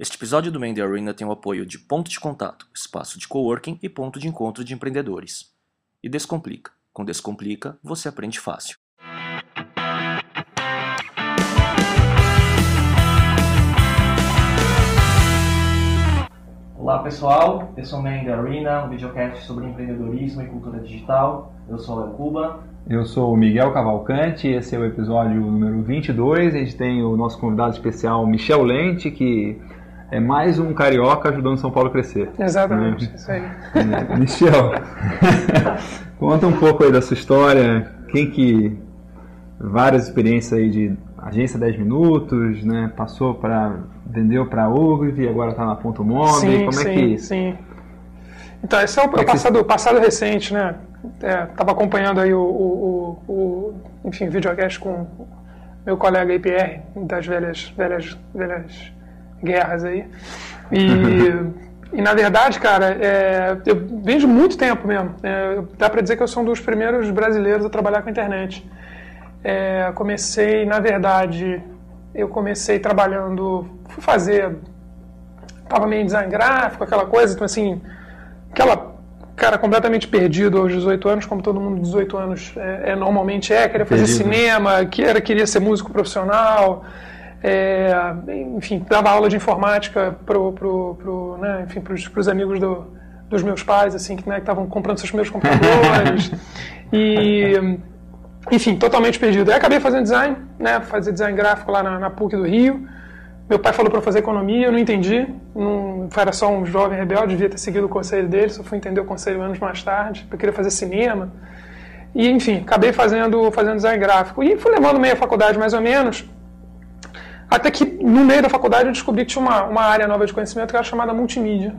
Este episódio do Mandy Arena tem o apoio de Ponto de Contato, espaço de coworking e ponto de encontro de empreendedores. E Descomplica. Com Descomplica, você aprende fácil. Olá pessoal, eu sou o Mandy Arena, um videocast sobre empreendedorismo e cultura digital. Eu sou o Léo Cuba. Eu sou o Miguel Cavalcante, esse é o episódio número 22. A gente tem o nosso convidado especial, Michel Lente, que é mais um carioca ajudando São Paulo a crescer. Exatamente, isso aí. É, Michel, conta um pouco aí da sua história, quem que várias experiências aí de agência 10 minutos, né? Passou para vendeu para a e agora está na Ponto Mob. Sim, Como sim, é que sim. Então, esse é o, é que passado, passado recente, né? Estava acompanhando aí o, o, o, o enfim, videocast com meu colega IPR, das velhas, velhas, velhas guerras aí. E, e na verdade, cara, é, eu vejo muito tempo mesmo. É, dá para dizer que eu sou um dos primeiros brasileiros a trabalhar com internet. É, comecei, na verdade, eu comecei trabalhando, fui fazer, tava meio design gráfico, aquela coisa, então assim, aquela cara completamente perdido aos 18 anos, como todo mundo de 18 anos é, é normalmente é, queria fazer Perdido. cinema, que era, queria ser músico profissional, é, enfim, dava aula de informática pro, pro, pro, né, enfim, pros amigos do, dos meus pais, assim, que né, estavam comprando seus primeiros computadores, e enfim, totalmente perdido. Aí acabei fazendo design, né, fazer design gráfico lá na, na PUC do Rio. Meu pai falou para fazer economia, eu não entendi. Não, era só um jovem rebelde, devia ter seguido o conselho dele, só fui entender o conselho anos mais tarde. Eu queria fazer cinema. E, enfim, acabei fazendo, fazendo design gráfico. E fui levando meio a faculdade, mais ou menos. Até que, no meio da faculdade, eu descobri que tinha uma, uma área nova de conhecimento que era chamada multimídia.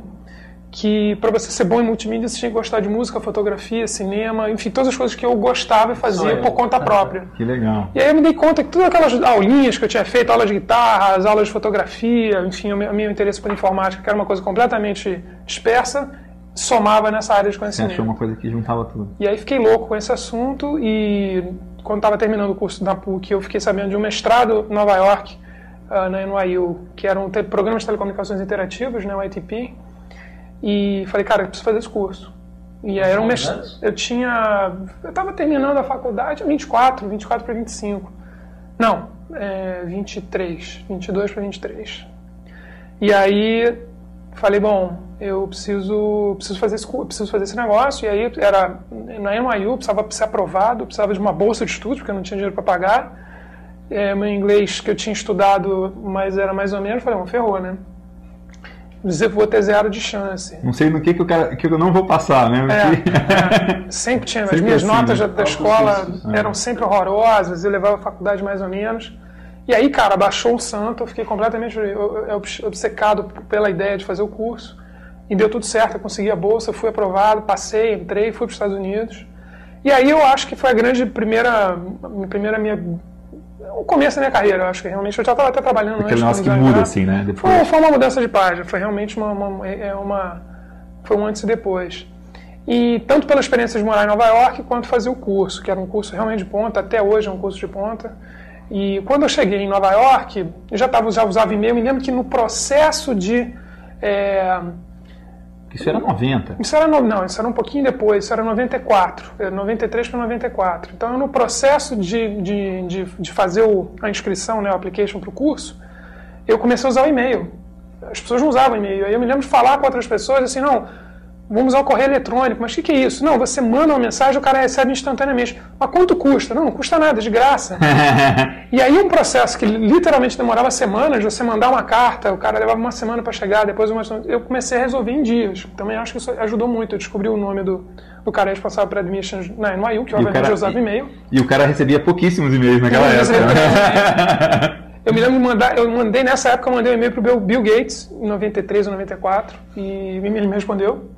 Que, para você ser bom em multimídia, você tinha que gostar de música, fotografia, cinema, enfim, todas as coisas que eu gostava e fazia por conta própria. Que legal. E aí eu me dei conta que todas aquelas aulinhas que eu tinha feito, aulas de guitarra, as aulas de fotografia, enfim, o meu, o meu interesse por informática, que era uma coisa completamente dispersa, somava nessa área de Você conhecimento. achou uma coisa que juntava tudo. E aí fiquei louco com esse assunto e quando estava terminando o curso da PUC, eu fiquei sabendo de um mestrado em Nova York, ah, na NYU, que era um programa de telecomunicações interativos, né, o ITP, e falei, cara, eu preciso fazer esse curso. E aí era um mestrado. anos? Eu tinha. Eu estava terminando a faculdade, 24, 24 para 25. Não, é, 23, 22 para 23. E aí falei, bom, eu preciso, preciso, fazer esse, preciso fazer esse negócio. E aí era na NYU, precisava ser aprovado, precisava de uma bolsa de estudo, porque eu não tinha dinheiro para pagar. É, meu inglês que eu tinha estudado, mas era mais ou menos, falei, ferrou, né? Dizer vou ter zero de chance. Não sei no que que eu, quero, que eu não vou passar, né? É, é, sempre tinha. As Sempre minhas assim, notas né? da, da escola É. eram sempre horrorosas, eu levava a faculdade mais ou menos. E aí, cara, baixou o santo, eu fiquei completamente obcecado pela ideia de fazer o curso. E deu tudo certo, eu consegui a bolsa, fui aprovado, passei, entrei, fui para os Estados Unidos. E aí eu acho que foi a grande primeira, primeira minha, o começo da minha carreira, eu acho que realmente eu já estava até trabalhando Aquele antes negócio que muda, gráfico. assim, né? Depois. Foi, foi uma mudança de página, foi realmente uma, uma- é uma- foi um antes e depois. E tanto pela experiência de morar em Nova York, quanto fazer o curso, que era um curso realmente de ponta, até hoje é um curso de ponta. E quando eu cheguei em Nova York, eu já, tava, já usava e-mail, me lembro que no processo de... é, Isso era 90. isso era no, não, isso era um pouquinho depois, isso era 94, era 93 para 94. Então, no processo de, de, de, de fazer o, a inscrição, né, o application para o curso, eu comecei a usar o e-mail. As pessoas não usavam e-mail. Aí eu me lembro de falar com outras pessoas assim, não, vamos usar o correio eletrônico. Mas o que, que é isso? Não, você manda uma mensagem o cara recebe instantaneamente. Mas quanto custa? Não, não custa nada, de graça. E aí um processo que literalmente demorava semanas, você mandar uma carta, o cara levava uma semana para chegar, depois uma semana, eu comecei a resolver em dias. Também acho que isso ajudou muito. Eu descobri o nome do, do cara responsável por admission na NYU, que obviamente cara- usava e-mail. E o cara recebia pouquíssimos e-mails naquela época. Eu me lembro de mandar, eu mandei nessa época, eu mandei um e-mail pro Bill Gates, em 93 ou 94, e ele me respondeu,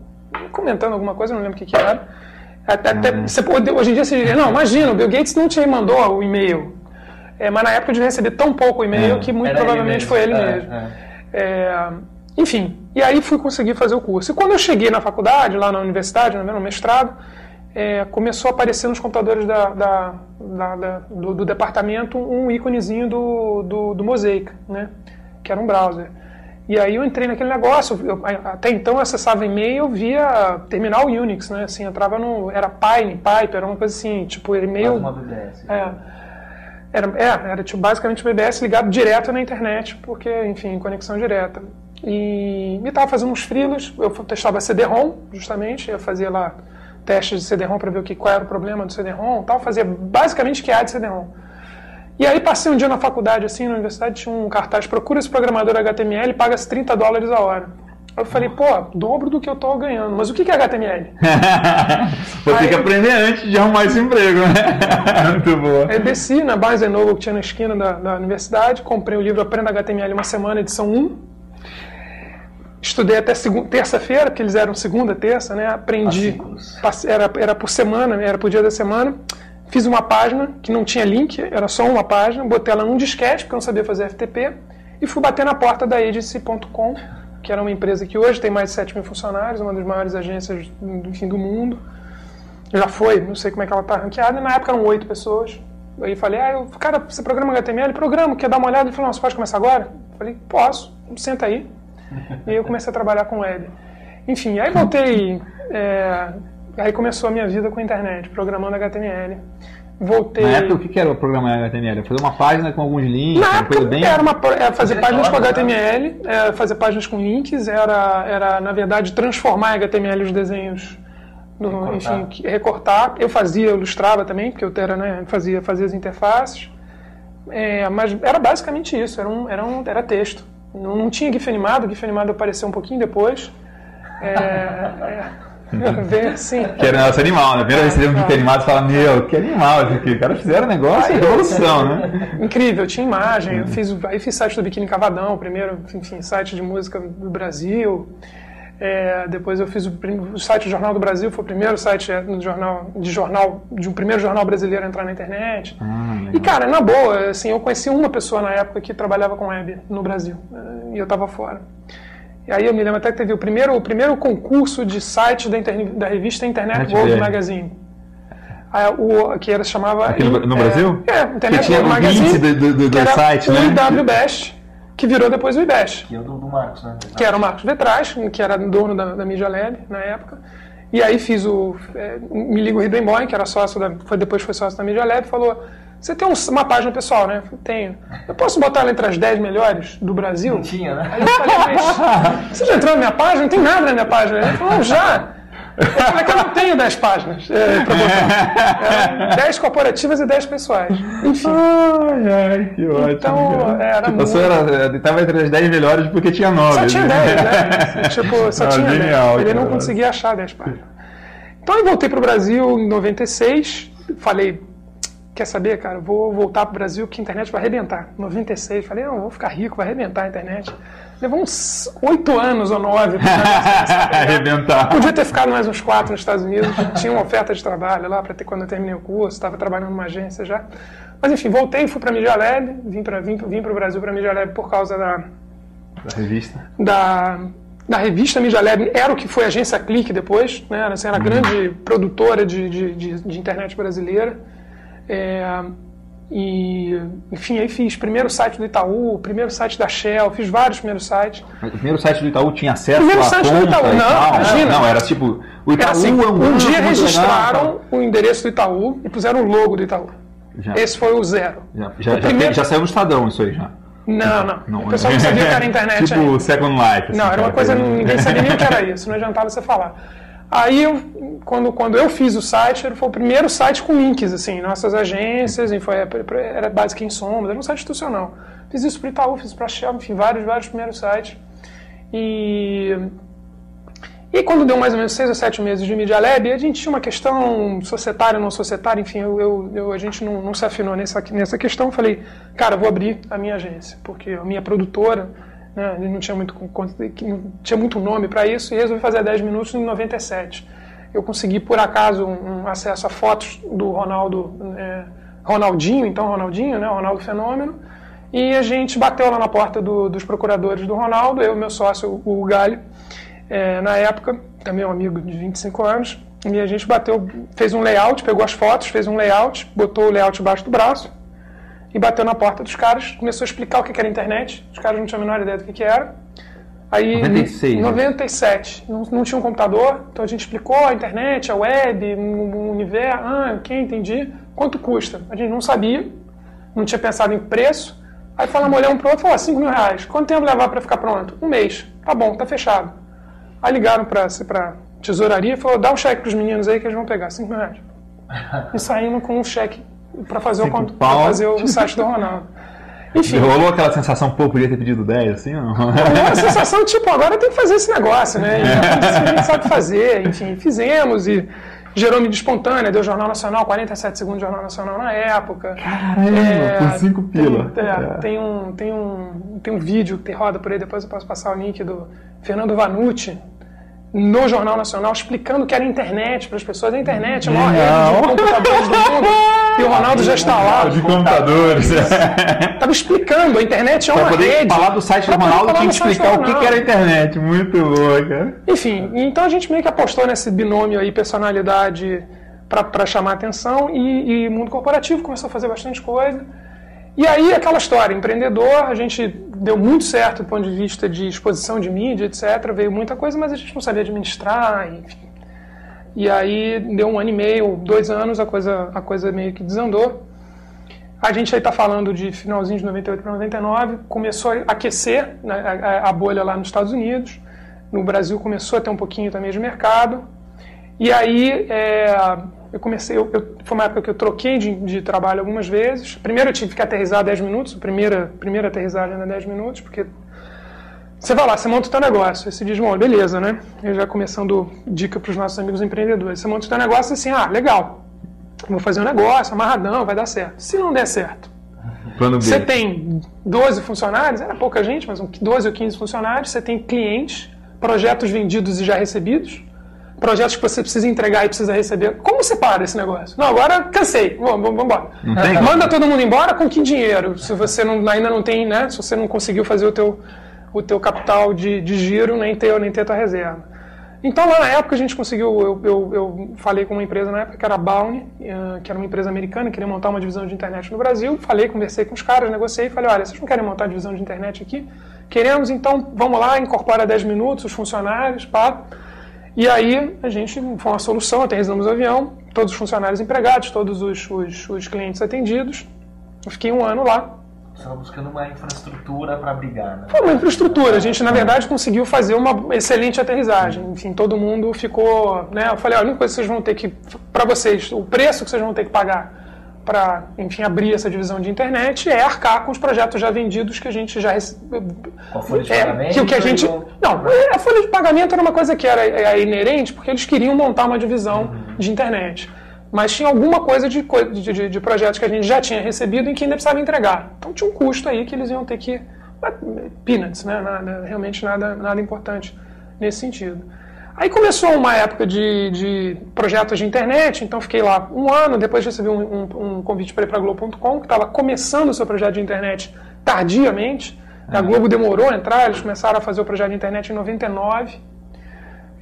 comentando alguma coisa, não lembro o que, que era. Até, até- você pode- hoje em dia você diria, não, imagina, o Bill Gates não te mandou o e-mail. É, mas na época eu devia receber tão pouco e-mail É, que muito ele provavelmente mesmo. foi ele É, mesmo. é. É, enfim, e aí fui conseguir fazer o curso. E quando eu cheguei na faculdade, lá na universidade, no mestrado, é, começou a aparecer nos computadores da, da- da- da- do, do departamento um íconezinho do, do, do Mosaic, né, que era um browser. E aí eu entrei naquele negócio. Eu, até então eu acessava e-mail via terminal Unix, né? Assim, entrava no. Era Pine, Pipe, era uma coisa assim, tipo, e-mail. uma BBS. É. Era, é, era tipo, basicamente BBS ligado direto na internet, porque, enfim, conexão direta. E me estava fazendo uns frilos, eu testava CD-ROM, justamente, eu fazia lá testes de CD-ROM para ver o que, qual era o problema do CD-ROM tal, fazia basicamente QA de CD-ROM. E aí passei um dia na faculdade, assim, na universidade, tinha um cartaz, procura esse programador HTML, paga-se 30 dólares a hora. Eu falei, pô, dobro do que eu tô ganhando. Mas o que é HTML? Vou ter que aprender antes de arrumar esse emprego, né? Muito boa. Aí desci na Barnes Noble que tinha na esquina da, da universidade, comprei o livro Aprenda HTML uma semana, edição 1. Estudei até terça-feira, porque eles eram segunda, terça, né? Aprendi. Era, era por semana, era por dia da semana. Fiz uma página que não tinha link, era só uma página, botei ela num disquete, porque eu não sabia fazer FTP, e fui bater na porta da agency.com, que era uma empresa que hoje tem mais de 7 mil funcionários, uma das maiores agências enfim, do mundo. Já foi, não sei como é que ela está ranqueada, na época eram 8 pessoas. Aí falei, ah, eu, cara, você programa HTML? Programa, quer dar uma olhada? Ele falou, não, você pode começar agora? Eu falei, posso, senta aí. e aí eu comecei a trabalhar com web. Enfim, aí voltei é, Aí começou a minha vida com a internet, programando HTML. Voltei. Na época, o que era o programa HTML? Fazer uma página com alguns links? Na época, bem... era, uma, era é, fazer páginas com HTML, era é, fazer páginas com links, era, era na verdade, transformar HTML os desenhos. No, recortar. Enfim, recortar. Eu fazia, eu ilustrava também, porque eu era, né, fazia, fazia as interfaces. É, mas era basicamente isso, era, um, era, um, era texto. Não, não tinha GIF animado, o GIF animado apareceu um pouquinho depois. É, é, Vem assim. Que era nosso animal, né? Que você vê um GIF animado e fala, meu, que animal isso aqui. Os caras fizeram um negócio, de revolução, né? Incrível, tinha imagem. Eu fiz, aí fiz site do Biquíni Cavadão, primeiro, enfim, site de música do Brasil. É, depois eu fiz o, o, site do Jornal do Brasil, foi o primeiro site é, no jornal, de jornal, de um primeiro jornal brasileiro a entrar na internet. Ah, e cara, na boa, assim, eu conheci uma pessoa na época que trabalhava com web no Brasil, e eu estava fora. E aí eu me lembro até que teve o primeiro, o primeiro concurso de site da, da revista Internet World Magazine. Aí, o, que era, chamava... Aqui no, no é, Brasil? É, Internet World Magazine. Do, do, do, do site, né? o IWBest, que virou depois o IBEST. Que é o do, do Marcos, né? Que era o Marcos Vetraz, que era dono da, da Media Lab na época. E aí fiz o... É, me liga o Ridenboy, que era sócio da... Foi, depois foi sócio da Media Lab, falou você tem um, uma página pessoal, né? Tenho. Eu posso botar ela entre as 10 melhores do Brasil? Não tinha, né? Aí eu falei, mas você já entrou na minha página? Não tem nada na minha página. Ele falou, já. Eu falei que eu não tenho 10 páginas é, para botar. 10 corporativas e 10 pessoais. Enfim. Ai, ai, que ótimo. Então, era tipo, muito... Era, estava entre as 10 melhores porque tinha 9. Só tinha 10, né? tipo, só ah, tinha genial, 10. Ele não conseguia achar 10 páginas. Então eu voltei para o Brasil em 96. Falei, quer saber, cara, vou voltar para o Brasil que a internet vai arrebentar. 96, falei, não, vou ficar rico, vai arrebentar a internet. Levou uns oito anos ou nove para arrebentar. Podia ter ficado mais uns quatro nos Estados Unidos. Tinha uma oferta de trabalho lá para ter quando eu terminei o curso, estava trabalhando numa agência já. Mas enfim, voltei, fui para a Media Lab, vim para vim, vim o Brasil para a Media Lab por causa da da revista. Da da revista Media Lab, era o que foi a agência Clique depois, né? Assim, era a grande produtora de, de, de, de internet brasileira. É, e, enfim, aí fiz primeiro site do Itaú, primeiro site da Shell, fiz vários primeiros sites. o primeiro site do Itaú tinha acesso primeiro à site conta do Itaú, não, tal, imagina. Não, era tipo, o Itaú assim, é um, um dia registraram legal, o endereço do Itaú e puseram o logo do Itaú. Já. Esse foi o zero. Já, já, já, primeiro... já, saiu no Estadão isso aí já. Não, não. não. O pessoal não sabia que era internet tipo ainda. Second Life. Assim, não, era uma coisa, ninguém sabia nem o que era isso, não adiantava você falar. Aí, eu, quando, quando eu fiz o site, foi o primeiro site com links, assim, nossas agências, foi, era básica em sombras, era um site institucional. Fiz isso para Itaú, fiz para Shell, enfim, vários, vários primeiros sites. E, e quando deu mais ou menos seis ou sete meses de Media Lab, a gente tinha uma questão societária, não societária, enfim, eu, eu, eu a gente não, não se afinou nessa, nessa questão. Falei, cara, vou abrir a minha agência, porque a minha produtora né? Ele não tinha muito, não tinha muito nome para isso e resolvi fazer 10 minutos em 97. Eu consegui, por acaso, um, acesso a fotos do Ronaldo, é, Ronaldinho, então Ronaldinho, né? Ronaldo Fenômeno, e a gente bateu lá na porta do, dos procuradores do Ronaldo, eu e meu sócio, o Galho, é, na época, também um amigo de 25 anos, e a gente bateu, fez um layout, pegou as fotos, fez um layout, botou o layout embaixo do braço, e bateu na porta dos caras, começou a explicar o que era a internet. Os caras não tinham a menor ideia do que era. Aí, 96, né? 97. Não, não tinha um computador, então a gente não, tinha um computador, então a gente explicou a internet, a web, o o universo. Ah, ok, entendi. Quanto custa? A gente não sabia, não tinha pensado em preço. Aí falamos, olhamos para o outro e falou, 5 mil reais. Quanto tempo levar para ficar pronto? Um mês. Tá bom, tá fechado. Aí ligaram para a tesouraria e falou, dá um cheque para os meninos aí que eles vão pegar, 5 mil reais. E saímos com um cheque para fazer, o, pra fazer o site do Ronaldo. Enfim, Rolou aquela sensação, pô, podia ter pedido 10, assim, não? é a sensação, tipo, agora tem que fazer esse negócio, né? E a gente sabe fazer, enfim, fizemos e gerou mídia espontânea, deu Jornal Nacional, 47 segundos de Jornal Nacional na época. Caramba, por 5 pila. Tem, é, É. tem um, tem, um, tem um vídeo que roda por aí, depois eu posso passar o link do Fernando Vanucci, no Jornal Nacional, explicando que era internet para as pessoas. A internet é a maior rede de computadores do mundo. E o Ronaldo já está lá. De computadores. Estava explicando, a internet é Pra uma poder rede. falar do site do Ronaldo, tinha que explicar o que, era a internet. Muito cara. Enfim, então a gente meio que apostou nesse binômio aí, personalidade para chamar atenção e, e mundo corporativo começou a fazer bastante coisa. E aí aquela história, empreendedor, a gente deu muito certo do ponto de vista de exposição de mídia, etc. Veio muita coisa, mas a gente não sabia administrar, enfim. E aí deu um ano e meio, dois anos, a coisa, a coisa meio que desandou. A gente aí está falando de finalzinho de 98 para 99, começou a aquecer né, a, bolha lá nos Estados Unidos. No Brasil começou a ter um pouquinho também de mercado. E aí é, eu comecei, eu, eu- foi uma época que eu troquei de, de trabalho algumas vezes. Primeiro eu tive que aterrissar 10 minutos, a primeira, primeira aterrissagem era 10 minutos, porque você vai lá, você monta o teu negócio, aí você diz, bom, beleza, né? Eu já começando dica para os nossos amigos empreendedores. Você monta o teu negócio assim, ah, legal, vou fazer um negócio, amarradão, vai dar certo. Se não der certo, você tem 12 funcionários, era pouca gente, mas um 12 ou 15 funcionários, você tem clientes, projetos vendidos e já recebidos, projetos que você precisa entregar e precisa receber. Como você para esse negócio? Não, agora cansei, vamos, vamos embora. Manda todo mundo embora com que dinheiro? Se você não, ainda não tem, né? Se você não conseguiu fazer o teu, o teu capital de, de giro, nem ter, nem ter a tua reserva. Então, lá na época, a gente conseguiu. Eu, eu, eu falei com uma empresa na época que era a Bounty, eh, que era uma empresa americana, queria montar uma divisão de internet no Brasil. Falei, conversei com os caras, negociei falei: olha, vocês não querem montar divisão de internet aqui? Queremos, então vamos lá, incorpora 10 minutos os funcionários, pá. E aí a gente foi uma solução, aterrissamos o avião, todos os funcionários empregados, todos os, os, os clientes atendidos. Eu fiquei um ano lá, estava buscando uma infraestrutura para brigar, né? foi uma infraestrutura. A gente, na verdade, conseguiu fazer uma excelente aterrissagem. Enfim, todo mundo ficou. Né? Eu falei: a única coisa que vocês vão ter que. Para vocês, o preço que vocês vão ter que pagar para, enfim, abrir essa divisão de internet é arcar com os projetos já vendidos que a gente já recebeu. Com a folha de É, pagamento. que a gente. e o- Não, a folha de pagamento era uma coisa que era é, inerente, porque eles queriam montar uma divisão de internet. Mas tinha alguma coisa de, de, de- projetos que a gente já tinha recebido e que ainda precisava entregar. Então tinha um custo aí que eles iam ter que. Peanuts, né? Nada, realmente nada, nada importante nesse sentido. Aí começou uma época de, de projetos de internet, então fiquei lá um ano, depois recebi um, um- um convite para ir para a Globo.com, que estava começando o seu projeto de internet tardiamente. A Globo demorou a entrar, eles começaram a fazer o projeto de internet em 99.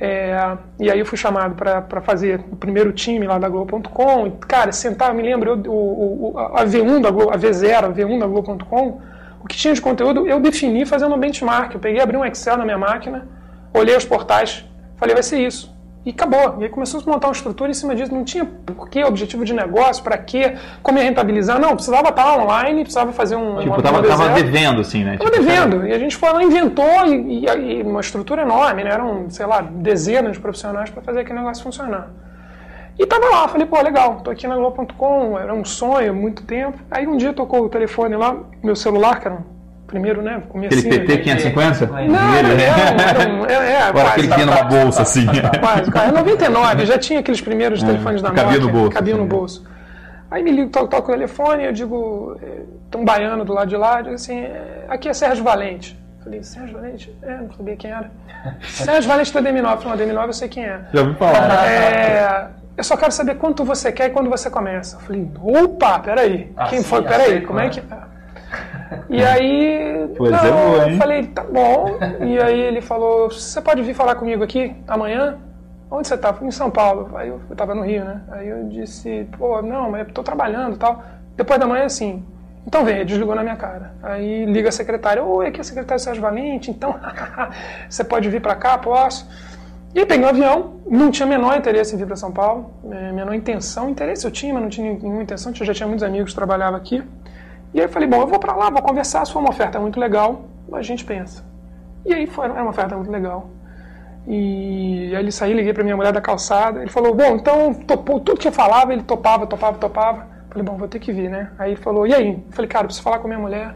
É, e aí eu fui chamado para fazer o primeiro time lá da Globo.com. Cara, sentar, eu me lembro, eu, o, o- a V1 da Globo, a V0, a V1 da Globo.com, o que tinha de conteúdo eu defini fazendo um benchmark. Eu peguei, abri um Excel na minha máquina, olhei os portais, falei, vai ser isso. E acabou. E aí começou a se montar uma estrutura em cima disso. Não tinha porquê, objetivo de negócio, para quê, como ia rentabilizar. Não, precisava estar online, precisava fazer um. Tipo, uma- tava, tava V0. devendo, assim, né? Estava Tipo, devendo. E a gente foi lá, inventou e, e- e uma estrutura enorme, né? Eram, sei lá, dezenas de profissionais para fazer aquele negócio funcionar. E tava lá, falei, pô, legal, tô aqui na Globo.com, era um sonho há muito tempo. Aí um dia tocou o telefone lá, meu celular, que era um primeiro, né? Aquele Comecinho. PT 550? Não, era, era um, é, é, Agora quase, aquele que tinha numa bolsa, assim. Quase, quase. Em 99 já tinha aqueles primeiros telefones da É, cabia Nokia. no bolso, Cabia no assim, bolso. Aí me ligo, toco, toco o telefone, eu digo, eh, tem um baiano do lado de lá, eu digo assim, eh, aqui é Sérgio Valente. Falei, Sérgio Valente? É, não sabia quem era. Sérgio Valente da DM9. Falei, não, DM9 eu sei quem é. Já ouvi falar. É, eu só quero saber quanto você quer e quando você começa. Eu falei, opa, peraí. Quem Assim, foi? Peraí, como é né? que. E aí. Pois é, não, boa, hein? eu falei, tá bom. E aí ele falou, você pode vir falar comigo aqui amanhã? Onde você tá? Em São Paulo. Aí eu, eu tava no Rio, né? Aí eu disse, pô, não, mas eu tô trabalhando e tal. Depois da manhã, assim, Então vem, desligou na minha cara. Aí liga a secretária, oi, aqui é a secretária Sérgio Valente, então você pode vir para cá, posso? E aí peguei um avião, não tinha menor interesse em vir para São Paulo, é, menor intenção, interesse eu tinha, mas não tinha nenhuma intenção, eu já tinha muitos amigos que trabalhavam aqui. E aí eu falei, bom, eu vou para lá, vou conversar, se for uma oferta muito legal, a gente pensa. E aí foi, era uma oferta muito legal. E aí ele saiu, liguei para minha mulher da calçada, ele falou, bom, então topou, tudo que eu falava, ele topava, topava, topava. Falei, bom, vou ter que vir, né? Aí ele falou, e aí? Eu falei, cara, preciso falar com a minha mulher,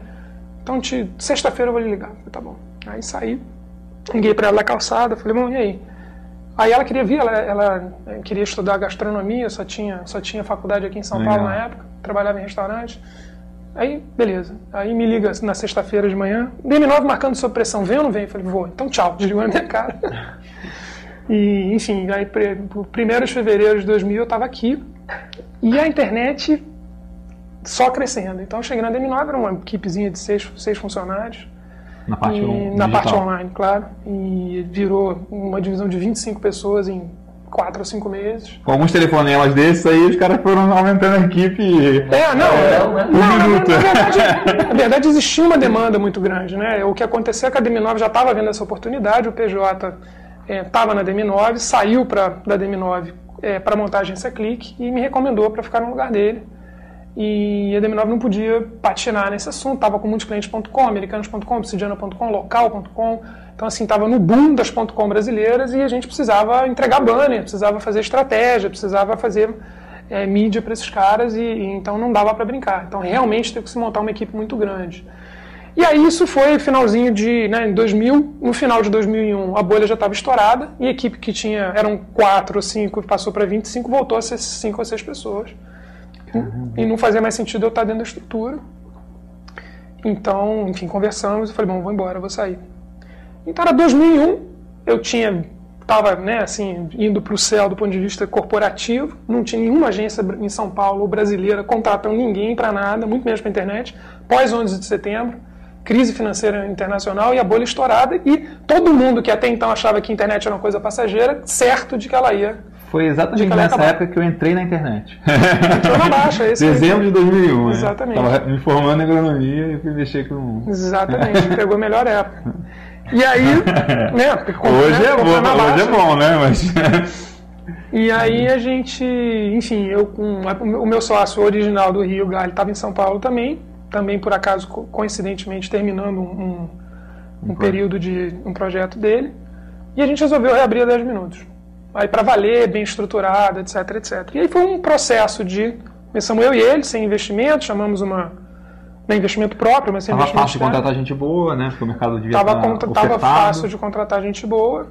então te... sexta-feira eu vou lhe ligar. falei, tá bom. Aí saí, liguei para ela da calçada, falei, bom, e aí? Aí ela queria vir, ela, ela, queria estudar gastronomia, só tinha, só tinha faculdade aqui em São Legal. Paulo na época, trabalhava em restaurante. Aí, beleza. Aí me liga na sexta-feira de manhã, DM9 marcando sob pressão, vem ou não vem? Eu falei, vou. Então tchau, desligou na minha cara. e, enfim, aí, primeiro de fevereiro de 2000 eu estava aqui e a internet só crescendo. Então eu cheguei na DM9, era uma equipezinha de seis, seis funcionários. Na parte, e, na parte online, claro. E virou uma divisão de 25 pessoas em quatro ou cinco meses. Com alguns telefonemas desses aí, os caras foram aumentando a equipe. É, não, é, um não, minuto. Na, na, verdade, na verdade, existia uma demanda muito grande. Né? O que aconteceu é que a DM9 já estava vendo essa oportunidade, o PJ estava é, na DM9, saiu pra, da DM9 é, para montar a agência Clique e me recomendou para ficar no lugar dele. E a DM9 não podia patinar nesse assunto, estava com multiclientes.com, americanos.com, obsidiana.com, local.com. Então, assim, estava no boom das .com brasileiras e a gente precisava entregar banner, precisava fazer estratégia, precisava fazer é, mídia para esses caras e, e, então não dava para brincar. Então, realmente teve que se montar uma equipe muito grande. E aí isso foi finalzinho de, né, em 2000, no final de 2001 a bolha já estava estourada e a equipe que tinha, eram quatro ou cinco, passou para 25, voltou a ser cinco ou seis pessoas. E não fazia mais sentido eu estar dentro da estrutura. Então, enfim, conversamos e falei, bom, vou embora, vou sair. Então era 2001, eu tinha estava né, assim, indo para o céu do ponto de vista corporativo, não tinha nenhuma agência em São Paulo brasileira contratando ninguém para nada, muito menos para a internet, pós 11 de setembro, crise financeira internacional e a bolha estourada, e todo mundo que até então achava que a internet era uma coisa passageira, certo de que ela ia. Foi exatamente nessa época que eu entrei na internet. Entrou na baixa, esse Dezembro de 2001. Exatamente. Estava me formando em agronomia e fui mexer com. Exatamente, pegou a melhor época. E aí, né? Hoje né, é bom, hoje é bom, né? Mas... E aí a gente, enfim, eu com o meu sócio original do Rio, Galho, estava em São Paulo também, também por acaso coincidentemente terminando um, um, um período de um projeto dele, e a gente resolveu reabrir a 10 minutos. Aí para valer, bem estruturado, etc, etc. E aí foi um processo de começamos eu e ele, sem investimento, chamamos uma não é investimento próprio, mas sem tava investimento fácil de contratar gente boa, né? Porque o mercado devia tava, estar tava fácil de contratar gente boa.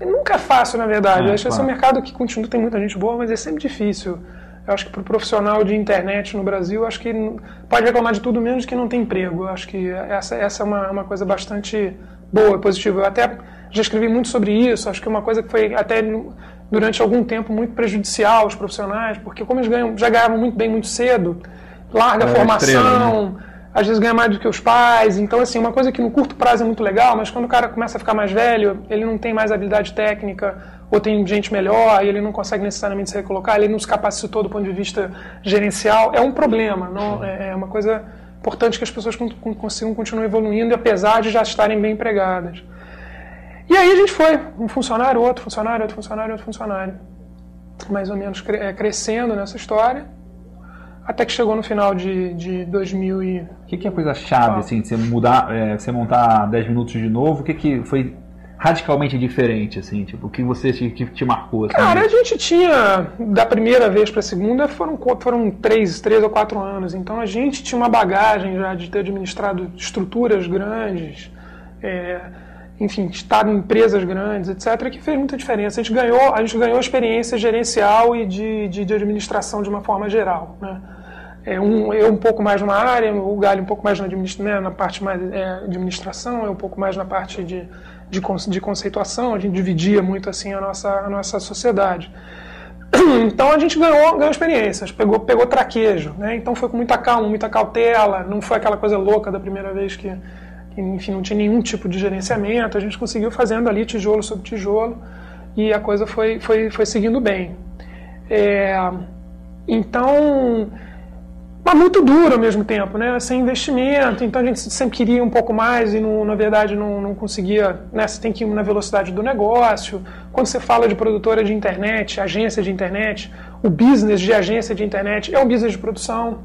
E nunca é fácil, na verdade. É, acho que esse é um mercado que continua, tem muita gente boa, mas é sempre difícil. Eu acho que para o profissional de internet no Brasil, acho que pode reclamar de tudo menos que não tem emprego. Eu acho que essa, essa é uma, uma coisa bastante boa, positiva. Eu até já escrevi muito sobre isso. Acho que é uma coisa que foi até durante algum tempo muito prejudicial aos profissionais, porque como eles ganham, já ganhavam muito bem muito cedo, larga a é, formação. Estrela, né? Às vezes ganha mais do que os pais. Então, assim, uma coisa que no curto prazo é muito legal, mas quando o cara começa a ficar mais velho, ele não tem mais habilidade técnica, ou tem gente melhor, e ele não consegue necessariamente se recolocar, ele não se capacitou do ponto de vista gerencial, é um problema. Não, é, é uma coisa importante que as pessoas consigam continuar evoluindo, apesar de já estarem bem empregadas. E aí a gente foi, um funcionário, outro funcionário, outro funcionário, outro funcionário. Mais ou menos é, crescendo nessa história. Até que chegou no final de, de 2000 e... O que, que é a coisa chave, assim, de você mudar, é, você montar 10 minutos de novo? O que, que foi radicalmente diferente, assim, tipo, o que você te, que te marcou? Assim, Cara, a gente tinha, da primeira vez para a segunda, foram, foram três, três ou quatro anos, então a gente tinha uma bagagem já de ter administrado estruturas grandes, é, enfim, estar em empresas grandes, etc., que fez muita diferença. A gente ganhou, a gente ganhou experiência gerencial e de, de, de administração de uma forma geral. Né? É, um, eu um pouco mais numa área, o Galho um pouco mais na, né, na parte mais é, administração, eu um pouco mais na parte de, de, de conceituação, a gente dividia muito assim a nossa, a nossa sociedade. Então a gente ganhou, ganhou experiências, pegou, pegou traquejo, né? então foi com muita calma, muita cautela, não foi aquela coisa louca da primeira vez que, enfim, não tinha nenhum tipo de gerenciamento, a gente conseguiu fazendo ali tijolo sobre tijolo e a coisa foi, foi, foi seguindo bem. É, então, mas muito duro ao mesmo tempo, né? Sem investimento, então a gente sempre queria um pouco mais e não, na verdade não, não conseguia, né? Você tem que ir na velocidade do negócio. Quando você fala de produtora de internet, agência de internet, o business de agência de internet é um business de produção.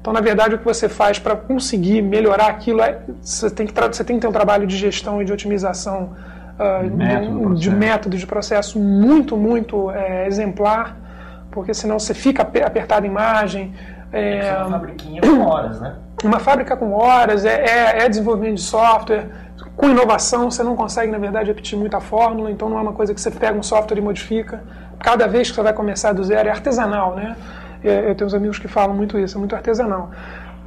Então, na verdade, o que você faz para conseguir melhorar aquilo é você tem que você tem que ter um trabalho de gestão e de otimização uh, método, de, de método de processo muito, muito é, exemplar, porque senão você fica apertado em margem. É, uma fabriquinha com horas, né? Uma fábrica com horas, é, é, é, desenvolvimento de software. Com inovação, você não consegue, na verdade, repetir muita fórmula, então não é uma coisa que você pega um software e modifica. Cada vez que você vai começar do zero, é artesanal, né? Eu tenho uns amigos que falam muito isso, é muito artesanal.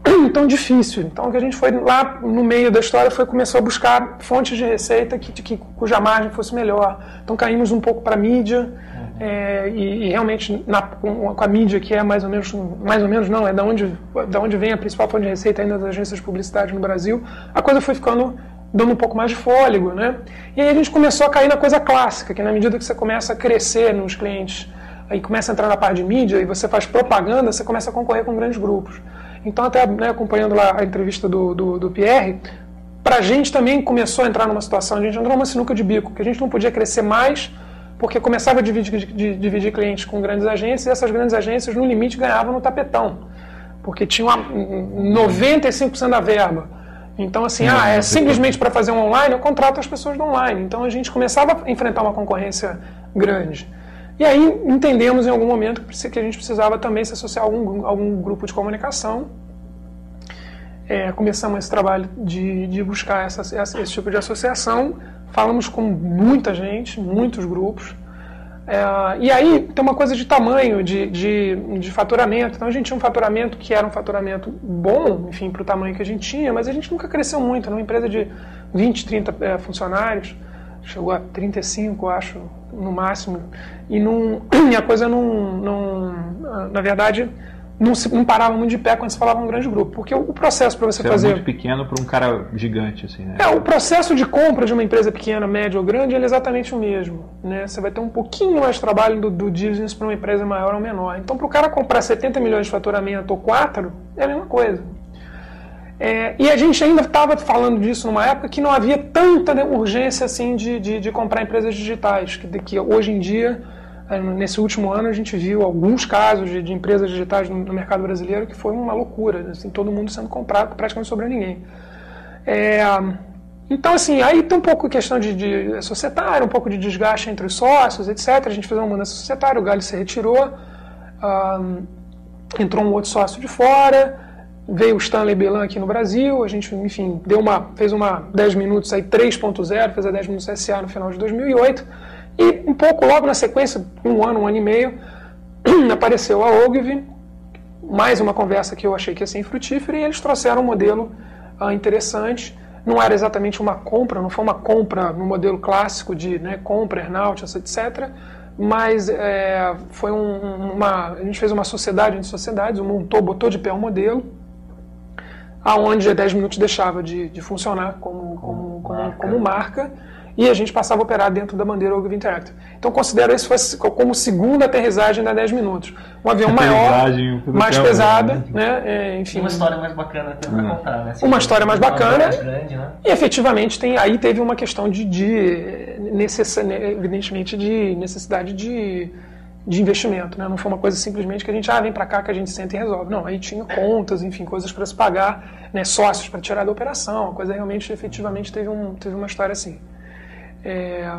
Então, difícil. Então, o que a gente foi lá no meio da história foi começou a buscar fontes de receita que, que cuja margem fosse melhor. Então, caímos um pouco para a mídia, é, e, e, realmente na, com, com, a mídia que é mais ou menos mais ou menos não é da onde da onde vem a principal fonte de receita ainda das agências de publicidade no Brasil a coisa foi ficando dando um pouco mais de fôlego né e aí a gente começou a cair na coisa clássica que na medida que você começa a crescer nos clientes aí começa a entrar na parte de mídia e você faz propaganda você começa a concorrer com grandes grupos então até né, acompanhando lá a entrevista do, do, do Pierre para a gente também começou a entrar numa situação a gente entrou numa sinuca de bico que a gente não podia crescer mais porque começava a dividir, de, dividir clientes com grandes agências e essas grandes agências, no limite, ganhavam no tapetão, porque tinham 95% da verba. Então, assim, ah, é simplesmente para fazer um online, eu contrato as pessoas do online. Então, a gente começava a enfrentar uma concorrência grande. E aí entendemos em algum momento que a gente precisava também se associar a algum, algum grupo de comunicação. É, começamos esse trabalho de, de buscar essa, esse tipo de associação falamos com muita gente, muitos grupos. É, e aí tem uma coisa de tamanho, de, de, de, faturamento. Então a gente tinha um faturamento que era um faturamento bom, enfim, para o tamanho que a gente tinha, mas a gente nunca cresceu muito. Era uma empresa de 20, 30 é, funcionários, chegou a 35, acho, no máximo. E, não, e a coisa não, não. Na verdade, não, se, não parava muito de pé quando se falava um grande grupo. Porque o, processo para você, você fazer. É muito pequeno para um cara gigante, assim, né? É, o processo de compra de uma empresa pequena, média ou grande é exatamente o mesmo. Né? Você vai ter um pouquinho mais de trabalho do, do business para uma empresa maior ou menor. Então, para o cara comprar 70 milhões de faturamento ou 4, é a mesma coisa. É, e a gente ainda estava falando disso numa época que não havia tanta urgência assim de, de, de comprar empresas digitais, que, que hoje em dia Nesse último ano a gente viu alguns casos de, de empresas digitais no, no, mercado brasileiro que foi uma loucura, assim, todo mundo sendo comprado, praticamente sobrou ninguém. É, então, assim, aí tem um pouco questão de, de societária, um pouco de desgaste entre os sócios, etc. A gente fez uma mudança societária, o Galho se retirou, entrou um outro sócio de fora, veio o Stanley Belan aqui no Brasil, a gente, enfim, deu uma, fez uma 10 minutos aí 3.0, fez a 10 minutos SA no final de 2008, e um pouco logo na sequência, um ano, um ano e meio, apareceu a Ogilvy, mais uma conversa que eu achei que ia ser infrutífera, e eles trouxeram um modelo uh, interessante. Não era exatamente uma compra, não foi uma compra no modelo clássico de né, compra, earnout, etc. Mas é, foi um, uma. A gente fez uma sociedade entre sociedades, montou, botou de pé um modelo, aonde a 10 minutos deixava de, de funcionar como, como, como, marca. como marca e a gente passava a operar dentro da bandeira Ogilvy Interactive. Então considero isso como segunda aterrissagem da 10 minutos. Um avião maior, mais pesada, né? né? É, enfim. Uma história mais bacana até para contar, né? uma história mais bacana. Mais grande, né? E efetivamente tem, aí teve uma questão de, de necess, evidentemente, de necessidade de, de investimento, né? Não foi uma coisa simplesmente que a gente, ah, vem para cá que a gente senta e resolve. Não, aí tinha contas, enfim, coisas para se pagar, né? sócios para tirar da operação, a coisa realmente, efetivamente, teve, um, teve uma história assim. É,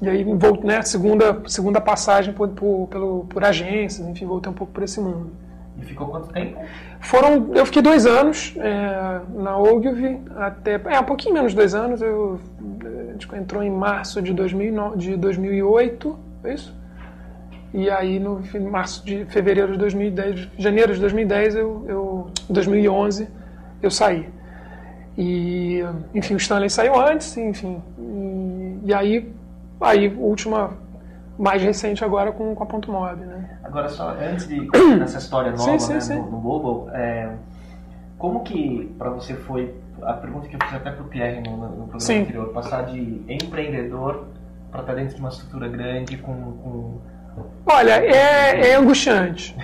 e aí, volto, né, segunda, segunda passagem por, por, pelo, por agências, enfim, voltei um pouco por esse mundo. E ficou quanto tempo? Foram, eu fiquei dois anos é, na Ogilvy, até, é, um pouquinho menos de dois anos, eu, a gente entrou em março de, 2009, de 2008, é isso? E aí, no março de fevereiro de 2010, janeiro de 2010, eu, eu 2011, eu saí. E, enfim, o Stanley saiu antes, enfim. E, e aí, aí, última, mais recente agora com, com a Ponto Mob, né? Agora, só antes de nessa história nova, sim, sim, né, sim. No, no Mobile, é, como que para você foi, a pergunta que eu fiz até para o Pierre no, no programa anterior, passar de empreendedor para estar dentro de uma estrutura grande com, com Olha, é, é angustiante.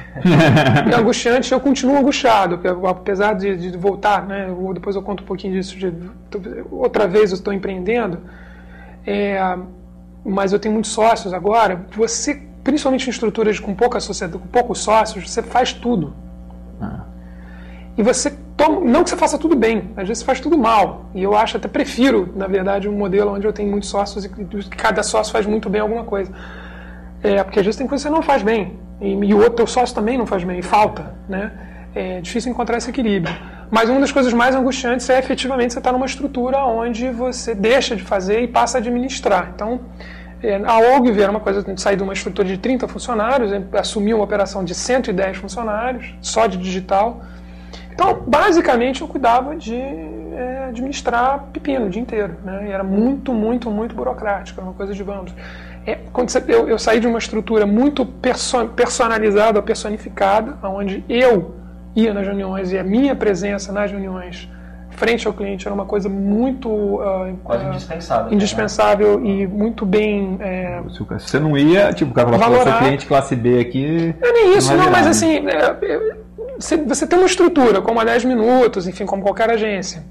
é angustiante, eu continuo angustiado, apesar de, de voltar, né? depois eu conto um pouquinho disso. De, outra vez eu estou empreendendo, é, mas eu tenho muitos sócios agora. Você, principalmente em estruturas com pouca sociedade, com poucos sócios, você faz tudo. Ah. E você toma, não que você faça tudo bem, às vezes você faz tudo mal. E eu acho até prefiro, na verdade, um modelo onde eu tenho muitos sócios e cada sócio faz muito bem alguma coisa. É, porque às vezes tem coisa que você não faz bem. E, e o outro sócio também não faz bem, e falta. Né? É difícil encontrar esse equilíbrio. Mas uma das coisas mais angustiantes é efetivamente você estar numa estrutura onde você deixa de fazer e passa a administrar. Então, é, a OGV era uma coisa sair de uma estrutura de 30 funcionários, assumir uma operação de 110 funcionários, só de digital. Então, basicamente, eu cuidava de é, administrar pepino o dia inteiro. Né? E era muito, muito, muito burocrático, era uma coisa de vamos é, quando você, eu, eu, saí de uma estrutura muito perso, personalizada, personificada, onde eu ia nas reuniões e a minha presença nas reuniões frente ao cliente era uma coisa muito uh, quase indispensável, né? indispensável né? e muito bem é, se você não ia tipo o cara falou seu cliente classe B aqui é nem isso não, não mas assim é, é, você tem uma estrutura como a 10 minutos enfim como qualquer agência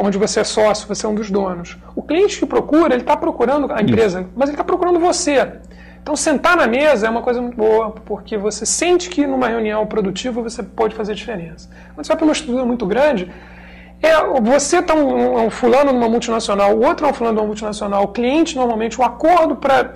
onde você é sócio, você é um dos donos. O cliente que procura, ele está procurando a empresa, Isso. mas ele está procurando você. Então, sentar na mesa é uma coisa muito boa, porque você sente que numa reunião produtiva você pode fazer diferença. Quando você vai para uma estrutura muito grande, é, você está um, um, fulano numa multinacional, o outro é um fulano numa multinacional, o cliente, normalmente, o acordo para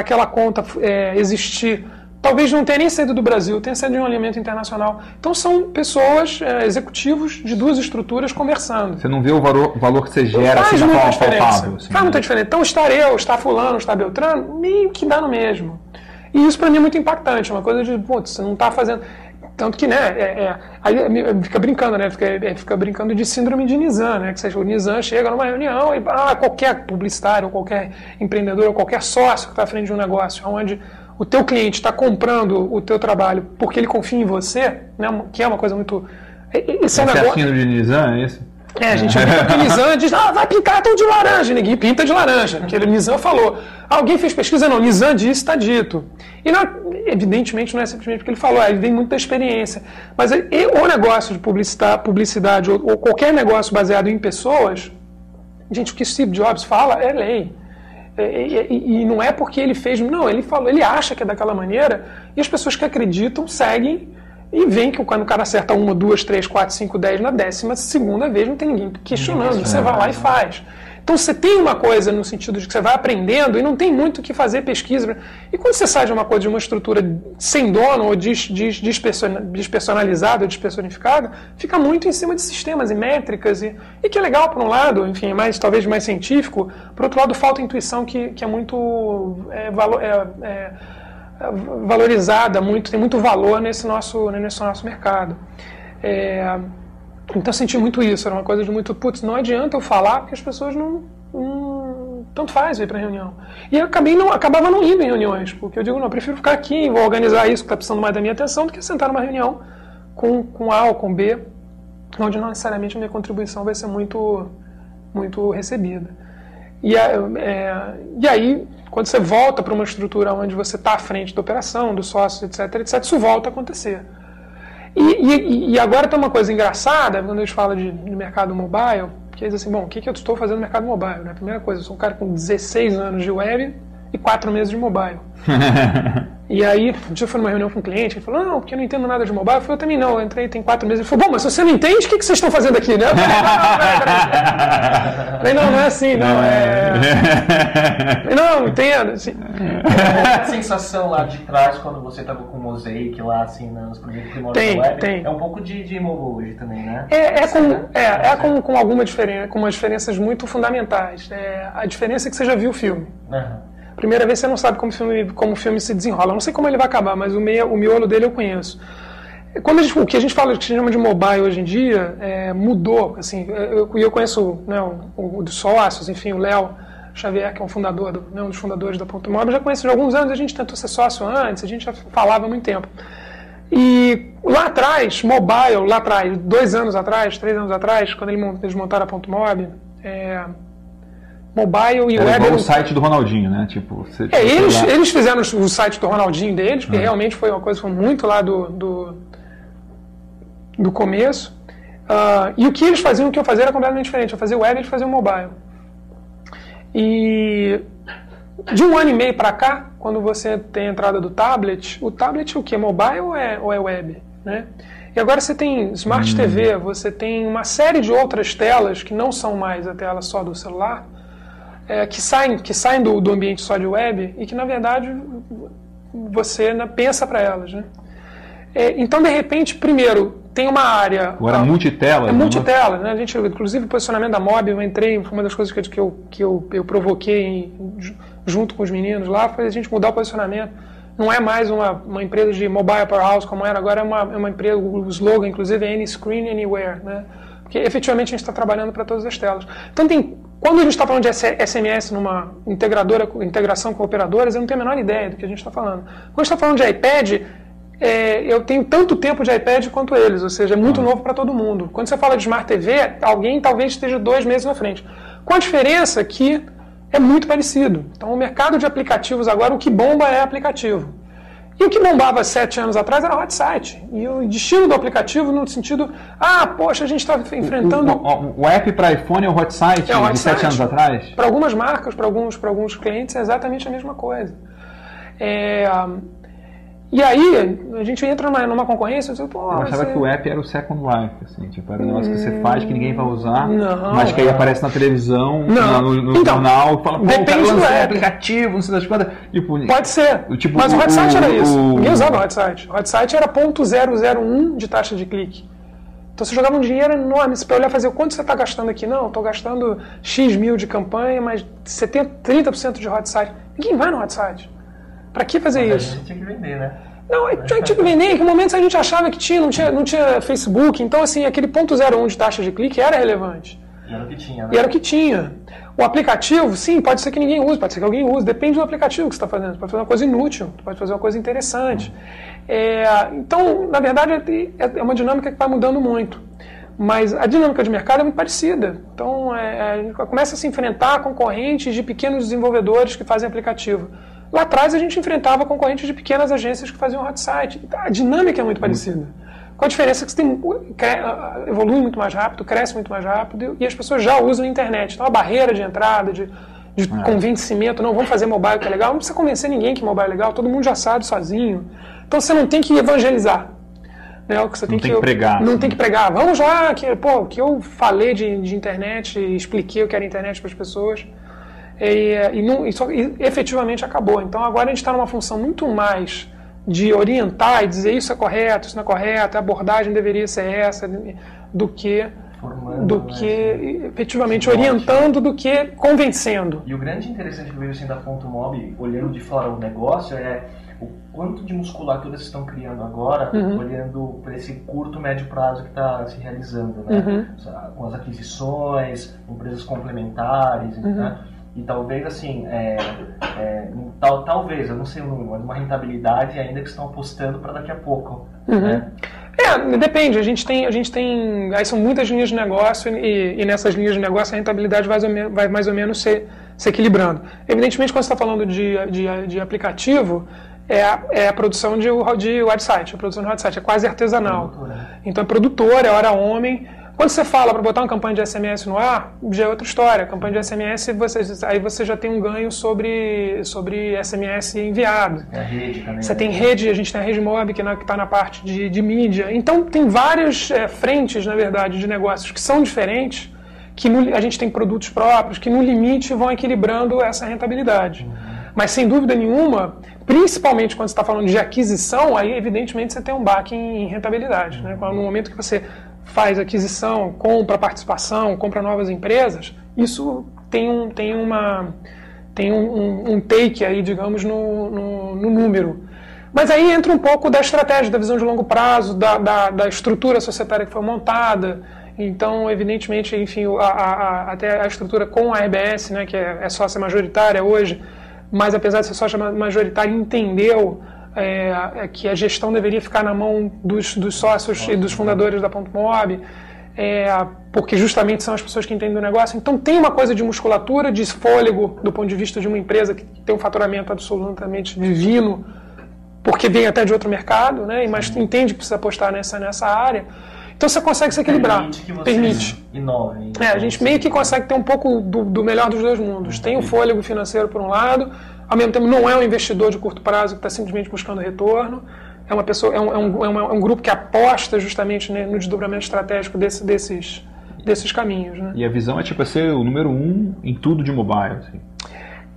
aquela conta é, existir talvez não tenha nem saído do Brasil, tenha saído de um alimento internacional. Então são pessoas, é, executivos de duas estruturas conversando. Você não vê o valor, o valor que você gera faz assim, muita diferença. Palpável, assim, faz muita diferença. Então estar eu, estar fulano, estar Beltrano, meio que dá no mesmo. E isso para mim é muito impactante, uma coisa de, putz, você não está fazendo... Tanto que, né, é, é, aí fica brincando, né, fica, é, fica, brincando de síndrome de Nizam, né, que seja, o Nizam chega numa reunião e ah, qualquer publicitário, qualquer empreendedor, qualquer sócio que está à frente de um negócio, onde o teu cliente está comprando o teu trabalho porque ele confia em você, né, que é uma coisa muito... Esse é negócio... de Nizam, é isso? É, a gente brinca que Nizam diz, ah, vai pintar tão de laranja, ninguém pinta de laranja, porque o Nizam falou. Alguém fez pesquisa? Não, Nizam disse, está dito. E não, evidentemente não é simplesmente porque ele falou, ele vem muita experiência. Mas o negócio de publicidade, publicidade ou, ou qualquer negócio baseado em pessoas, gente, o que Steve Jobs fala é lei. E, e, e, não é porque ele fez, não, ele falou, ele acha que é daquela maneira, e as pessoas que acreditam seguem e veem que quando o cara acerta uma, duas, três, quatro, cinco, dez, na décima segunda vez não tem ninguém questionando, você vai lá e faz. Então você tem uma coisa no sentido de que você vai aprendendo e não tem muito o que fazer pesquisa. E quando você sai de uma coisa de uma estrutura sem dono ou despersonalizada ou despersonificada, fica muito em cima de sistemas e métricas. E, e que é legal por um lado, enfim, mais, talvez mais científico. Por outro lado, falta intuição que, que é muito é, é, é, valorizada, muito, tem muito valor nesse nosso, nesse nosso mercado. É, então eu senti muito isso, era uma coisa de muito, putz, não adianta eu falar porque as pessoas não, tanto faz ir para reunião. E eu acabei não, acabava não indo em reuniões, porque eu digo, não, eu prefiro ficar aqui, vou organizar isso que está precisando mais da minha atenção do que sentar numa reunião com, com A ou com B, onde não necessariamente a minha contribuição vai ser muito, muito recebida. E, é, e aí, quando você volta para uma estrutura onde você está à frente da operação, do sócio, etc, etc, isso volta a acontecer. E, e, e, agora tem uma coisa engraçada, quando a gente fala de, de mercado mobile, que é assim, bom, o que, que eu estou fazendo no mercado mobile? Né? Primeira coisa, eu sou um cara com 16 anos de web e 4 meses de mobile. E aí, um dia eu fui numa reunião com um cliente, ele falou, não, porque eu não entendo nada de mobile. Eu falei, eu também não, eu entrei tem quatro meses. Ele falou, bom, mas se você não entende, o que, que vocês estão fazendo aqui, né? Eu falei, não, não é assim, não, é... Não, entendo, assim. A sensação lá de trás, quando você estava com o Mosaic lá, assim, nos primeiros primórdios tem, web, tem. é um pouco de, de hoje também, né? É, é, com, é, é com, com alguma diferença, com umas diferenças muito fundamentais. É, a diferença é que você já viu o filme. Uhum. Primeira vez você não sabe como o filme, como o filme se desenrola. Eu não sei como ele vai acabar, mas o, meia, o miolo dele eu conheço. Quando gente, o que a gente fala, que a gente chama de mobile hoje em dia, é, mudou. Assim, eu, eu conheço né, o, o dos sócios, enfim, o Léo Xavier, que é um fundador, do, né, um dos fundadores da Ponto Mobile, já conheço há alguns anos, a gente tentou ser sócio antes, a gente já falava há muito tempo. E lá atrás, mobile, lá atrás, dois anos atrás, três anos atrás, quando eles montaram a Ponto Mobile, é, mobile e Era web. igual o site do Ronaldinho, né? Tipo, você, é, eles, eles fizeram o site do Ronaldinho deles, porque realmente foi uma coisa foi muito lá do, do, do começo. Uh, e o que eles faziam, o que eu fazia era completamente diferente. Eu fazia web, eles faziam mobile. E de um ano e meio para cá, quando você tem a entrada do tablet, o tablet o que? É mobile ou é, ou é web? Né? E agora você tem Smart hum. TV, você tem uma série de outras telas que não são mais a tela só do celular, é, que saem, que saem do, do ambiente só de web e que, na verdade, você né, pensa para elas. Né? É, então, de repente, primeiro, tem uma área. Agora, a, multitela. É né? multitela. Né? A gente, inclusive, o posicionamento da Mob, eu entrei, foi uma das coisas que, eu, que eu, eu provoquei em, junto com os meninos lá, foi a gente mudar o posicionamento. Não é mais uma, uma empresa de mobile powerhouse como era, agora é uma, é uma empresa, o slogan, inclusive, é Any Screen Anywhere. Né? Porque efetivamente a gente está trabalhando para todas as telas. Então, tem, quando a gente está falando de SMS numa integradora, integração com operadoras, eu não tenho a menor ideia do que a gente está falando. Quando a gente está falando de iPad, é, eu tenho tanto tempo de iPad quanto eles, ou seja, é muito ah. novo para todo mundo. Quando você fala de Smart TV, alguém talvez esteja dois meses na frente. Com a diferença que é muito parecido. Então, o mercado de aplicativos agora, o que bomba é aplicativo. E o que bombava sete anos atrás era hot site. E o destino do aplicativo no sentido, ah, poxa, a gente está enfrentando. O, o, o app para iPhone é o hot site é o hot de sete anos atrás? Para algumas marcas, para alguns, alguns clientes, é exatamente a mesma coisa. É, e aí, a gente entra numa, numa concorrência. Você, Pô, eu achava você... que o app era o Second Life, assim, tipo, era um negócio que você faz que ninguém vai usar, não, mas que aí aparece na televisão, não. no, no então, jornal, fala, pô, depende do app. aplicativo, não sei das quantas. Tipo, Pode ser. Tipo, mas o, o hot site era isso. O, ninguém usava o hot site. O hot site era .001 de taxa de clique. Então você jogava um dinheiro enorme. Você olhar e fazer o quanto você está gastando aqui. Não, estou gastando X mil de campanha, mas 70, 30% de hot site. Ninguém vai no hot site. Para que fazer Mas isso? A gente tinha que vender, né? Não, tinha, tinha que vender. Em que momentos a gente achava que tinha, não tinha, não tinha Facebook. Então, assim, aquele ponto 01 de taxa de clique era relevante. E era o que tinha, né? E era o que tinha. O aplicativo, sim, pode ser que ninguém use, pode ser que alguém use, depende do aplicativo que você está fazendo. Você pode fazer uma coisa inútil, pode fazer uma coisa interessante. É, então, na verdade, é, é uma dinâmica que vai mudando muito. Mas a dinâmica de mercado é muito parecida. Então, é, a gente começa a se enfrentar concorrentes de pequenos desenvolvedores que fazem aplicativo. Lá atrás a gente enfrentava concorrentes de pequenas agências que faziam hot site. A dinâmica é muito parecida. Com a diferença que você tem, evolui muito mais rápido, cresce muito mais rápido e as pessoas já usam a internet. Então a barreira de entrada, de, de é. convencimento, não, vamos fazer mobile que é legal, não precisa convencer ninguém que mobile é legal, todo mundo já sabe sozinho. Então você não tem que evangelizar. Né? O que você não tem, tem que, que, pregar. Não tem que pregar. Vamos lá, que, pô, que eu falei de, de internet, expliquei o que era internet para as pessoas e, e, não, e, só, e efetivamente acabou. Então agora a gente está numa função muito mais de orientar e dizer isso é correto, isso não é correto, a abordagem deveria ser essa, do que Formando, do né, que efetivamente orientando do que convencendo. E o grande interessante que eu vejo assim da Ponto Mob, olhando de fora o negócio, é o quanto de musculatura vocês estão criando agora, uhum. olhando para esse curto, médio prazo que está se realizando, né? Uhum. Com as aquisições, empresas complementares, uhum. né? E talvez, assim, é, é, tal, talvez, eu não sei o número, mas uma rentabilidade ainda que estão apostando para daqui a pouco. Uhum. Né? É, depende. A gente tem, a gente tem, aí são muitas linhas de negócio e, e nessas linhas de negócio a rentabilidade vai, vai mais ou menos ser, se equilibrando. Evidentemente, quando você está falando de, de, de aplicativo, é a, é a produção de, de website, a produção de website é quase artesanal. Produtora. Então é produtora, é hora homem. Quando você fala para botar uma campanha de SMS no ar, já é outra história. Campanha de SMS, você, aí você já tem um ganho sobre, sobre SMS enviado. É a rede também. Você né? tem rede, a gente tem a rede mob que está na parte de, de, mídia. Então tem várias é, frentes, na verdade, de negócios que são diferentes, que no, a gente tem produtos próprios, que no limite vão equilibrando essa rentabilidade. Uhum. Mas sem dúvida nenhuma, principalmente quando você está falando de aquisição, aí evidentemente você tem um baque em, rentabilidade. Né? No momento que você faz aquisição, compra participação, compra novas empresas, isso tem um, tem uma, tem um, um take aí, digamos, no, no, no, número. Mas aí entra um pouco da estratégia, da visão de longo prazo, da, da, da estrutura societária que foi montada. Então, evidentemente, enfim, a, a, até a estrutura com a RBS, né, que é, é sócia majoritária hoje, mas apesar de ser sócia majoritária, entendeu é, é, que a gestão deveria ficar na mão dos, dos sócios e dos fundadores da Ponto Mob. é, porque justamente são as pessoas que entendem o negócio. Então tem uma coisa de musculatura, de fôlego, do ponto de vista de uma empresa que tem um faturamento absolutamente divino, porque vem até de outro mercado, né? mas entende que precisa apostar nessa, nessa área. Então você consegue se equilibrar. Permite que você Permite. inove. É, a gente meio que consegue ter um pouco do, do melhor dos dois mundos. Tem o fôlego financeiro por um lado, ao mesmo tempo não é um investidor de curto prazo que está simplesmente buscando retorno. É uma pessoa, é um, é um, é é um grupo que aposta justamente né, no desdobramento estratégico desse, desses, desses caminhos. Né? E a visão é tipo é ser o número um em tudo de mobile. Assim.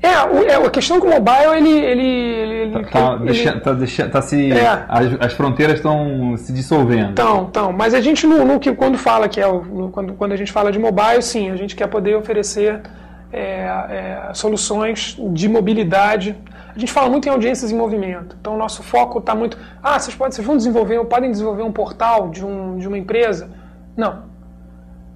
É, é, a questão que o mobile, ele... ele, ele, Tá, ele- deixa, tá, deixa, tá se. É. As, as fronteiras estão se dissolvendo. Então, então, mas a gente no, no que quando fala que é o, no- quando, quando a gente fala de mobile, sim, a gente quer poder oferecer é, é, soluções de mobilidade. A gente fala muito em audiências em movimento. Então, o nosso foco está muito. Ah, vocês podem, vocês vão desenvolver, podem desenvolver um portal de, um, de uma empresa? Não.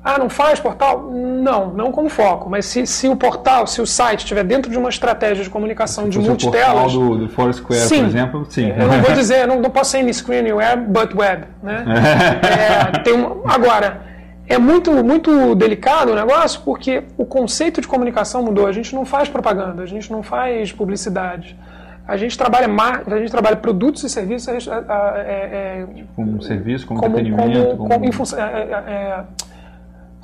Ah, não faz portal? Não, não como foco. Mas se, se o portal, se o site estiver dentro de uma estratégia de comunicação de fosse o portal multitelas, do, do Foursquare, Sim. por exemplo, sim. eu não vou dizer, não, não posso ser in screen web, but web, né? É, tem um- agora, é muito, muito delicado o negócio porque o conceito de comunicação mudou. A gente não faz propaganda, a gente não faz publicidade. A gente trabalha, a gente trabalha produtos e serviços a- a- a- é- é, Como serviço, como, como, entretenimento. como, como função- é, é, é,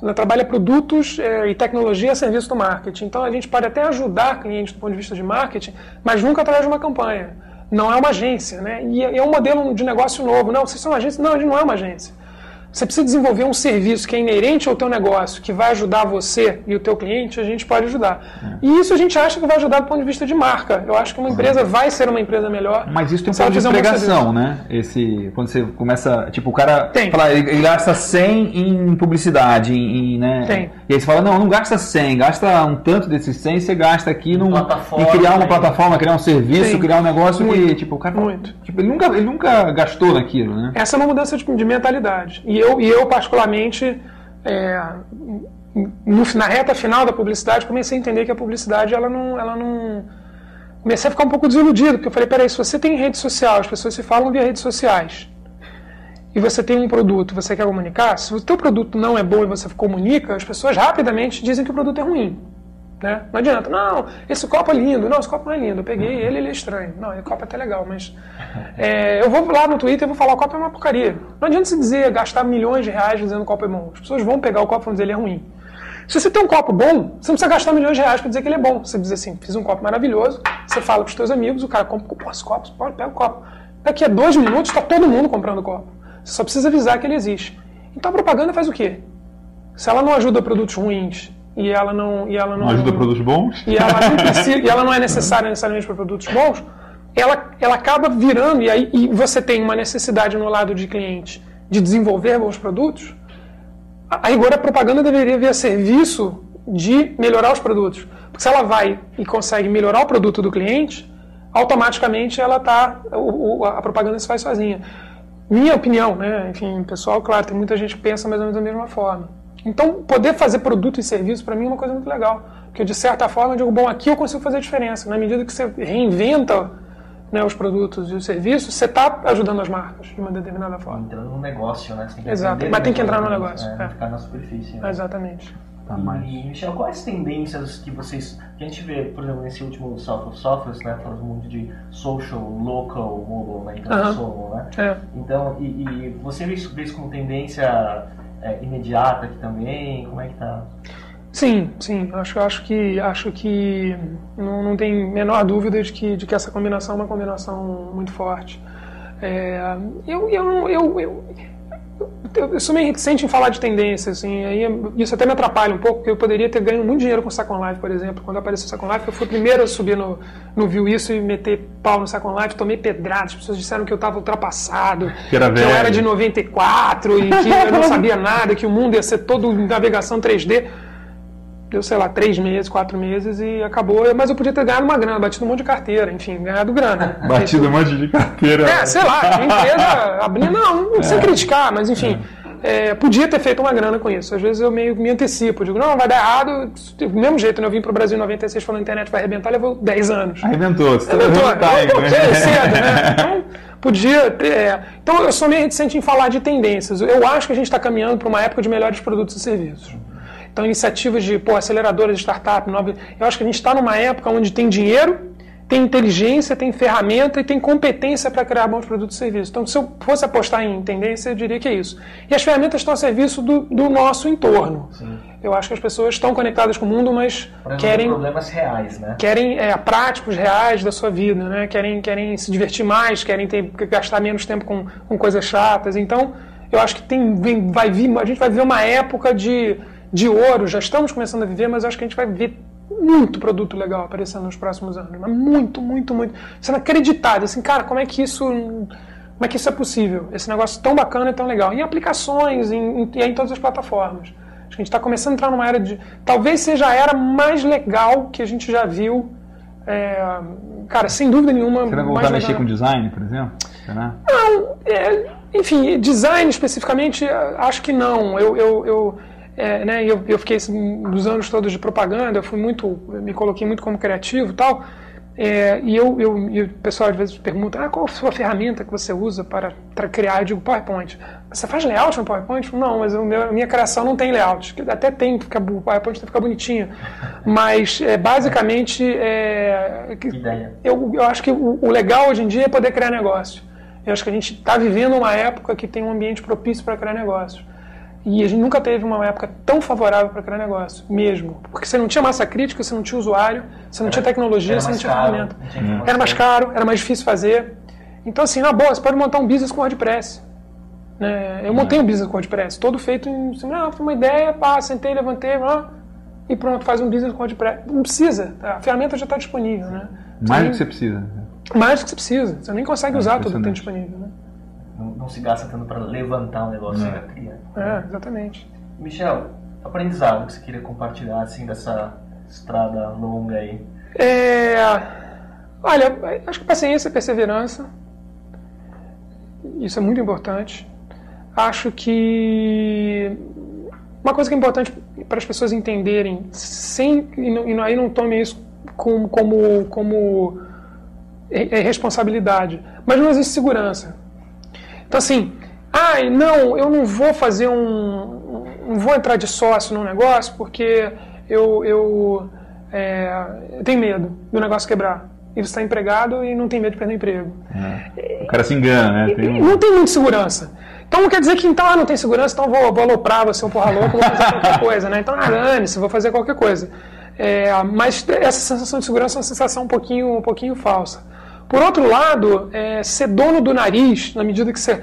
ela trabalha produtos é, e tecnologia a serviço do marketing. Então a gente pode até ajudar clientes do ponto de vista de marketing, mas nunca através de uma campanha. Não é uma agência, né? E é é um modelo de negócio novo. Não, vocês são uma agência? Não, a gente não é uma agência. Você precisa desenvolver um serviço que é inerente ao teu negócio, que vai ajudar você e o teu cliente, a gente pode ajudar. E isso a gente acha que vai ajudar do ponto de vista de marca. Eu acho que uma empresa vai ser uma empresa melhor. Mas isso tem um pouco de fizer um pregação, né? Esse, quando você começa, tipo, o cara Tem. fala, ele, gasta 100 em publicidade, em, em, né? Tem. E aí você fala, não, não gasta 100, gasta um tanto desses 100, você gasta aqui num, em criar uma né? plataforma, criar um serviço, Tem. criar um negócio que, Muito. tipo, o cara, Muito. tipo, ele nunca, ele nunca gastou naquilo, né? Essa é uma mudança de, de mentalidade. E eu, e eu particularmente, é, no- na reta final da publicidade, comecei a entender que a publicidade, ela não, ela não... Comecei a ficar um pouco desiludido, porque eu falei, peraí, se você tem rede social, as pessoas se falam via redes sociais, e você tem um produto, você quer comunicar, se o teu produto não é bom e você comunica, as pessoas rapidamente dizem que o produto é ruim. Né? Não adianta, não, esse copo é lindo, não, esse copo não é lindo, eu peguei ele, ele é estranho. Não, esse copo é até legal, mas é, eu vou lá no Twitter e vou falar o copo é uma porcaria. Não adianta se dizer, gastar milhões de reais dizendo que o copo é bom. As pessoas vão pegar o copo e vão dizer ele é ruim. Se você tem um copo bom, você não precisa gastar milhões de reais para dizer que ele é bom. Você diz assim, fiz um copo maravilhoso, você fala para os teus amigos, o cara compra, pô, esse copo, pode, pega o copo. Daqui a dois minutos está todo mundo comprando o copo. Você só precisa avisar que ele existe. Então a propaganda faz o quê? Se ela não ajuda produtos ruins e ela não, e ela não, Não ajuda produtos bons? e ela não precisa, e ela não é necessária necessariamente para produtos bons, ela, ela acaba virando, e aí e você tem uma necessidade no lado de cliente de desenvolver bons produtos, a, a rigor a propaganda deveria vir a serviço de melhorar os produtos. Porque se ela vai e consegue melhorar o produto do cliente, automaticamente ela tá, o- o- a propaganda se faz sozinha. Minha opinião, né? Enfim, pessoal, claro, tem muita gente que pensa mais ou menos da mesma forma. Então, poder fazer produto e serviço para mim é uma coisa muito legal. Porque, de certa forma, eu digo, bom, aqui eu consigo fazer diferença. Na medida que você reinventa né, os produtos e os serviços, você está ajudando as marcas de uma determinada forma. Entrando no negócio, né? Você tem que Exato, mas tem que entrar no né? negócio, É, é. ficar na superfície. né? Exatamente. Tá mais. E, Michel, quais tendências que vocês. que a gente vê, por exemplo, nesse último South of Softwares, né? Falando muito de social, local, mobile, né? Então, solo, né? É. Então, e, e você vê isso vê isso como tendência é, imediata aqui também? Como é que tá? Sim, sim. Acho, acho que, acho que não, não tem menor dúvida de que, de que essa combinação é uma combinação muito forte. É, eu, eu, eu, eu, eu, eu sou meio reticente em falar de tendência, assim, aí isso até me atrapalha um pouco, porque eu poderia ter ganho muito dinheiro com o Second Life, por exemplo. Quando apareceu o Second Life, eu fui o primeiro a subir no, no Viu Isso e meter pau no Second Life, tomei pedradas, as pessoas disseram que eu estava ultrapassado, Que era eu velho. era de 94 e que eu não sabia nada, que o mundo ia ser todo navegação 3D. Deu, sei lá, três meses, quatro meses e acabou. Mas eu podia ter ganhado uma grana, batido um monte de carteira, enfim, ganhado grana. Batido um monte de carteira. É, sei lá, a empresa abrindo. Não, não precisa criticar, mas enfim. é, podia ter feito uma grana com isso. Às vezes eu meio me antecipo, digo, não, vai dar errado. Do mesmo jeito, né? eu vim para o Brasil em 96 falando a internet vai arrebentar, levou 10 anos. Arrebentou, você Arrebentou, time, né? cedo, né? Então, podia ter. É. Então eu sou meio reticente em falar de tendências. Eu acho que a gente está caminhando para uma época de melhores produtos e serviços. Então, iniciativas de pô, aceleradoras de startup, nova, eu acho que a gente está numa época onde tem dinheiro tem inteligência, tem ferramenta e tem competência para criar bons produtos e serviços. Então, se eu fosse apostar em tendência, eu diria que é isso. E as ferramentas estão a serviço do, do nosso entorno. Sim. Eu acho que as pessoas estão conectadas com o mundo, mas querem problemas reais, né? Querem é, práticos reais da sua vida, né? Querem, querem se divertir mais, querem ter, gastar menos tempo com, com coisas chatas. Então, eu acho que tem, vem, vai vir, a gente vai viver uma época de, de ouro. Já estamos começando a viver, mas eu acho que a gente vai ver muito produto legal aparecendo nos próximos anos. Mas muito, muito, muito. Sendo acreditado. Assim, cara, como é que isso. Como é que isso é possível? Esse negócio tão bacana e tão legal. Em aplicações, em, em, em todas as plataformas. Acho que a gente está começando a entrar numa era de. Talvez seja a era mais legal que a gente já viu. É, cara, sem dúvida nenhuma. Você vai voltar a mexer com design, por exemplo? Será? Não, é, enfim, design especificamente, acho que não. Eu, eu, eu é, né, eu, eu fiquei assim, dos anos todos de propaganda, eu fui muito, eu me coloquei muito como criativo e tal. É, e eu, eu, e o pessoal às vezes pergunta, ah, qual a sua ferramenta que você usa para, para criar? Eu digo PowerPoint. Você faz layout no PowerPoint? Não, mas o meu, a minha criação não tem layout. Até tem, fica, o PowerPoint tem que ficar bonitinho. Mas é, basicamente é, eu, eu acho que o, o legal hoje em dia é poder criar negócio. Eu acho que a gente está vivendo uma época que tem um ambiente propício para criar negócios. E a gente nunca teve uma época tão favorável para criar negócio, mesmo. Porque você não tinha massa crítica, você não tinha usuário, você não era, tinha tecnologia, você não tinha caro, ferramenta. Não era mais caro, era mais difícil fazer. Então, assim, na boa, você pode montar um business com WordPress. Né? Eu montei um business com WordPress, todo feito em. Assim, ah, foi uma ideia, pá, sentei, levantei, ah, e pronto, faz um business com WordPress. Não precisa, a ferramenta já está disponível. Né? Mais do que você precisa. Mais do que você precisa. Você nem consegue é usar tudo que tem disponível. Né? Não, se gasta tanto para levantar um negócio, para criar. É, exatamente. Michel, aprendizado que você queria compartilhar assim dessa estrada longa aí? É, olha, acho que paciência e perseverança. Isso é muito importante. Acho que uma coisa que é importante para as pessoas entenderem, sem e, não, e aí não tome isso como, como, como responsabilidade, mas não existe segurança. Então, assim, ai, não, eu não vou fazer um. não vou entrar de sócio no negócio porque eu, eu, é, eu tenho medo do negócio quebrar. E você está empregado e não tem medo de perder o emprego. É. O cara se engana, né? Tem um... Não tem muita segurança. Então não quer dizer que então ah, não tem segurança, então vou, vou aloprar, vou ser um porra louco, vou fazer qualquer coisa, né? Então dane-se, vou fazer qualquer coisa. É, mas essa sensação de segurança é uma sensação um pouquinho, um pouquinho falsa. Por outro lado, é, ser dono do nariz, na medida que você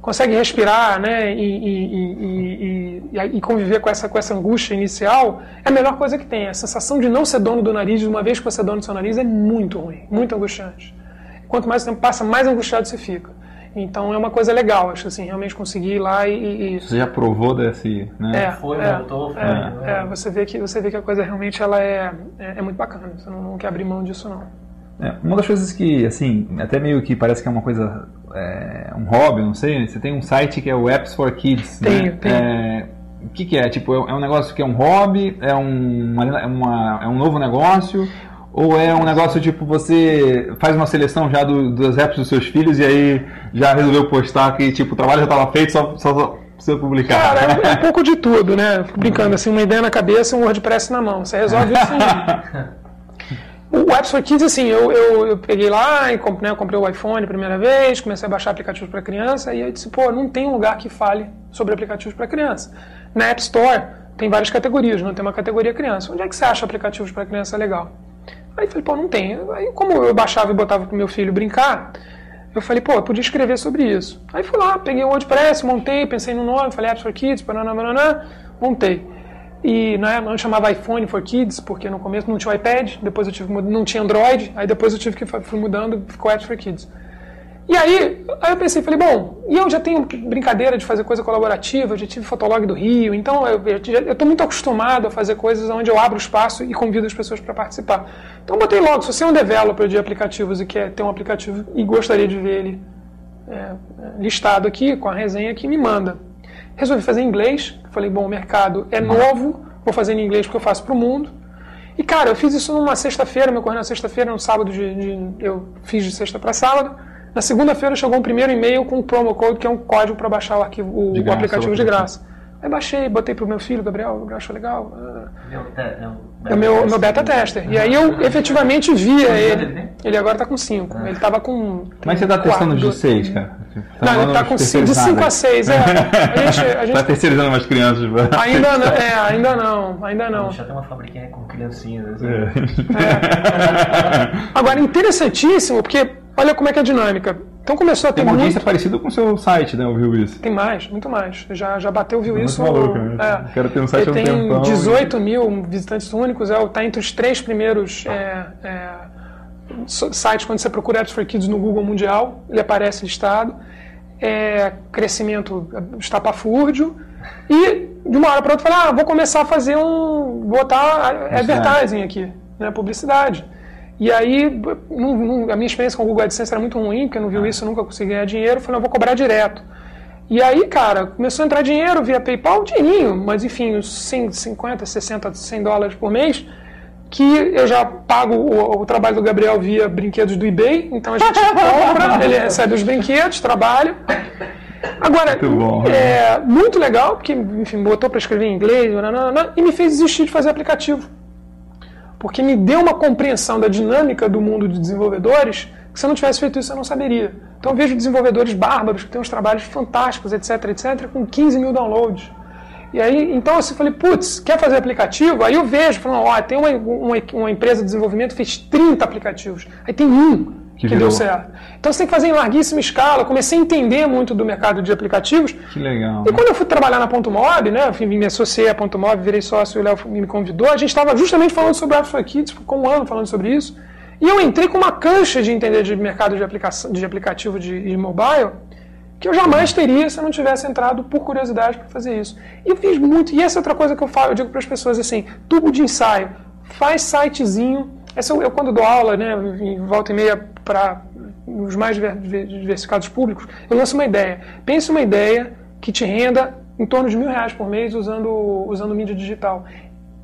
consegue respirar né, e, e, e, e, conviver com essa, com essa angústia inicial, é a melhor coisa que tem. A sensação de não ser dono do nariz, de uma vez que você é dono do seu nariz, é muito ruim, muito angustiante. Quanto mais tempo passa, mais angustiado você fica. Então é uma coisa legal, acho assim, realmente conseguir ir lá e. Você já provou desse. Né? É, foi, é, voltou, foi. É, né? é, você, vê que, você vê que a coisa realmente ela é, é, é muito bacana. Você não, não quer abrir mão disso, não. É, uma das coisas que, assim, até meio que parece que é uma coisa, é, um hobby, não sei, você tem um site que é o Apps for Kids, tenho, né? Tenho. É, o que, que é? Tipo, é, é um negócio que é um hobby, é um, uma, é uma, é um novo negócio, ou é um negócio tipo, você faz uma seleção já do, dos apps dos seus filhos e aí já resolveu postar que tipo, o trabalho já estava feito, só, só, só precisa publicar? Cara, é, um pouco de tudo, né? Brincando assim, uma ideia na cabeça e um WordPress na mão. Você resolve isso O Apps for Kids, assim, eu, eu, eu peguei lá e comprei, né, comprei o iPhone a primeira vez, comecei a baixar aplicativos para criança, e eu disse, pô, não tem um lugar que fale sobre aplicativos para criança. Na App Store tem várias categorias, não tem uma categoria criança. Onde é que você acha aplicativos para criança legal? Aí eu falei, pô, não tem. Aí como eu baixava e botava pro meu filho brincar, eu falei, pô, eu podia escrever sobre isso. Aí fui lá, peguei o WordPress, montei, pensei no nome, falei Apps for Kids, banana, banana, montei. E né, não chamava iPhone for Kids, porque no começo não tinha iPad, depois eu tive não tinha Android, aí depois eu tive que fui mudando, ficou Apps for Kids. E aí, aí eu pensei, falei, bom, e eu já tenho brincadeira de fazer coisa colaborativa, já tive Fotolog do Rio, então eu estou muito acostumado a fazer coisas onde eu abro espaço e convido as pessoas para participar. Então eu botei logo, se você é um developer de aplicativos e quer ter um aplicativo e gostaria de ver ele é, listado aqui, com a resenha aqui, me manda. Resolvi fazer em inglês. Falei, bom, o mercado é novo, vou fazer em inglês porque eu faço para o mundo. E, cara, eu fiz isso numa sexta-feira, me ocorreu na sexta-feira, no sábado, de, de, eu fiz de sexta para sábado. Na segunda-feira chegou um primeiro e-mail com um promo code, que é um código para baixar o, arquivo, o, De o graça, aplicativo o de graça. Aí baixei, botei pro meu filho, Gabriel, o Gabriel achou legal. ah, Meu, é, é o É o meu, meu beta tester. E aí eu efetivamente via ele ele. tem? Ele agora tá com 5. Ele tava com. Que você tá testando de 6, cara? Tá Não, ele tá de com cinco- de 5 a 6, é. A gente, a Tá gente terceirizando umas crianças. ainda não, é, ainda não, ainda não. Já tem uma fabriquinha com criancinhas. assim. É. Agora, interessantíssimo, porque olha como é que é a dinâmica. Então começou a ter Tem uma muito. audiência parecida com o seu site, né? Ouviu isso? Tem mais, muito mais. Já, já bateu, viu Muito isso. maluco, né? é. Quero ter um site Ele tem tempão. 18 mil visitantes únicos, é, tá entre os três primeiros é, é, sites quando você procura Apps for Kids no Google Mundial, ele aparece listado. É, crescimento estapafúrdio. E de uma hora para outra, falei, ah, vou começar a fazer um. botar advertising aqui, né, publicidade. E aí, não- não- a minha experiência com o Google AdSense era muito ruim, porque eu não viu isso, eu nunca consegui ganhar dinheiro. Eu falei, não, vou cobrar direto. E aí, cara, começou a entrar dinheiro via PayPal, dinheirinho, mas enfim, uns 100, 50, 60, 100 dólares por mês, que eu já pago o, o trabalho do Gabriel via brinquedos do eBay, então a gente compra, ele recebe os brinquedos, trabalha. Agora, Muito bom. é muito legal, porque, enfim, botou para escrever em inglês, e me fez desistir de fazer aplicativo porque me deu uma compreensão da dinâmica do mundo de desenvolvedores que se eu não tivesse feito isso eu não saberia. Então eu vejo desenvolvedores bárbaros que têm uns trabalhos fantásticos, etc, etc, com 15 mil downloads. E aí, então eu falei, putz, quer fazer aplicativo? Aí eu vejo, falando, ó, tem uma, uma, uma empresa de desenvolvimento que fez 30 aplicativos. Aí tem um Que que, deu certo. Então você tem que fazer em larguíssima escala. Eu comecei a entender muito do mercado de aplicativos. Que legal. E quando eu fui trabalhar na Ponto Mob, né, enfim, me associei à Ponto Mob, virei sócio e o Léo me convidou, a gente estava justamente falando sobre for Kids, ficou um ano falando sobre isso. E eu entrei com uma cancha de entender de mercado de, aplicação, de aplicativo de, de mobile que eu jamais teria se eu não tivesse entrado por curiosidade para fazer isso. E eu fiz muito. E essa é outra coisa que eu falo, eu digo para as pessoas assim: tubo de ensaio, faz sitezinho. Essa eu, eu quando dou aula, né, volta e meia para os mais diver- diver- diversificados públicos, eu lanço uma ideia. Pense uma ideia que te renda em torno de mil reais por mês usando, usando mídia digital.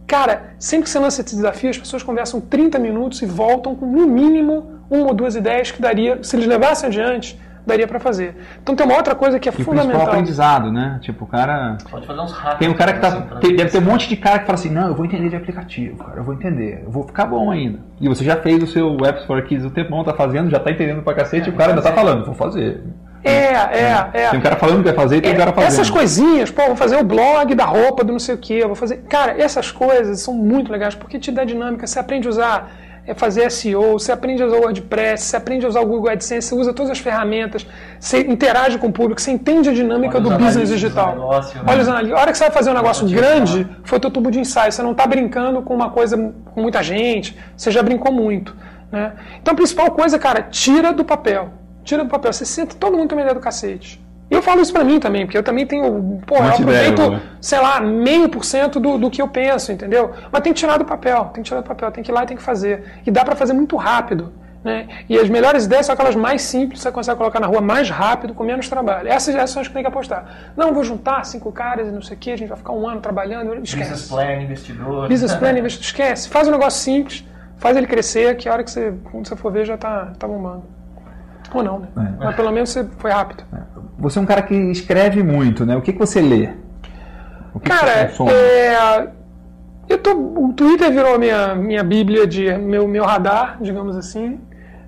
Cara, sempre que você lança esse desafio, as pessoas conversam 30 minutos e voltam com no mínimo uma ou duas ideias que daria, se eles levassem adiante, daria para fazer. Então tem uma outra coisa que é E o principal fundamental. aprendizado, né? Tipo, o cara. Pode fazer uns hacks. Tem um cara que tá. assim, tem- deve ter um monte de cara que fala assim, não, eu vou entender de aplicativo, cara, eu vou entender, eu vou ficar bom ainda. E você já fez o seu Apps for Kids o tempão, tá fazendo, já tá entendendo pra cacete, e o cara ainda tá falando, vou fazer. É, é, é. Tem um cara falando que vai fazer e tem um cara fazendo. Essas coisinhas, pô, vou fazer o blog da roupa do não sei o que, vou fazer. Cara, essas coisas são muito legais porque te dá dinâmica. Você aprende a usar, é, fazer SEO, você aprende a usar o WordPress, você aprende a usar o Google AdSense, você usa todas as ferramentas, você interage com o público, você entende a dinâmica Olha do business analistas do digital. negócio, né? Olha os analistas. A hora que você vai fazer um negócio grande, digital. foi o teu tubo de ensaio. Você não está brincando com uma coisa com muita gente, você já brincou muito. Né? Então a principal coisa, cara, tira do papel. Tira do papel. Você senta, todo mundo tem uma ideia do cacete. E eu falo isso pra mim também, porque eu também tenho. Pô, eu Muita ideia, aproveito, né? sei lá, meio por cento do, do que eu penso, entendeu? Mas tem que tirar do papel, tem que tirar do papel, tem que ir lá e tem que fazer. E dá pra fazer muito rápido. Né? E as melhores ideias são aquelas mais simples, você consegue colocar na rua mais rápido, com menos trabalho. Essas, essas são as que tem que apostar. Não, vou juntar cinco caras e não sei o que, a gente vai ficar um ano trabalhando. Esquece. Business plan, investidor. Business plan, investidor, esquece. Faz um negócio simples, faz ele crescer, que a hora que você, quando você for ver, já tá, tá bombando. Ou não, né? É. Mas pelo menos você foi rápido. Você é um cara que escreve muito, né? O que, que você lê? O que que você Cara, consome? é, eu tô, o Twitter virou minha, minha bíblia, de meu, meu radar, digamos assim.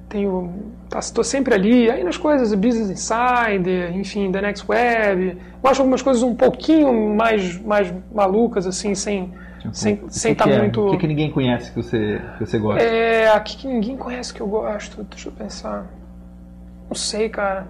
Tenho, tá, tô sempre ali. Aí nas coisas, Business Insider, enfim, The Next Web. Eu acho algumas coisas um pouquinho mais, mais malucas, assim, sem Tipo, sem o que sem que estar é? muito... O que, que ninguém conhece que você, que você gosta? É, aqui que ninguém conhece que eu gosto. Deixa eu pensar. Não sei, cara.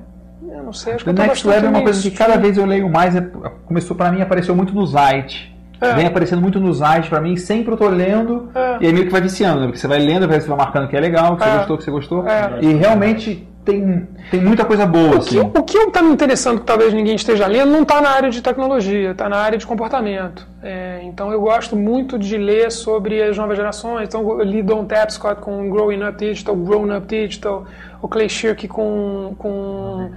Eu não sei. Acho que The tô Next Web é uma coisa que cada vez eu leio mais. é- começou pra mim, apareceu muito no site. É. Vem aparecendo muito no site pra mim, sempre eu tô lendo. É. E aí meio que vai viciando, né? Porque você vai lendo, você vai marcando que é legal, que você É. gostou, que você gostou. É. E realmente tem, tem muita coisa boa, O que, assim. o que está me interessando que talvez ninguém esteja lendo não está na área de tecnologia, está na área de comportamento. É, então eu gosto muito de ler sobre as novas gerações. Então eu li Don Tapscott com Growing Up Digital, Grown Up Digital, o Clay Shirky com, com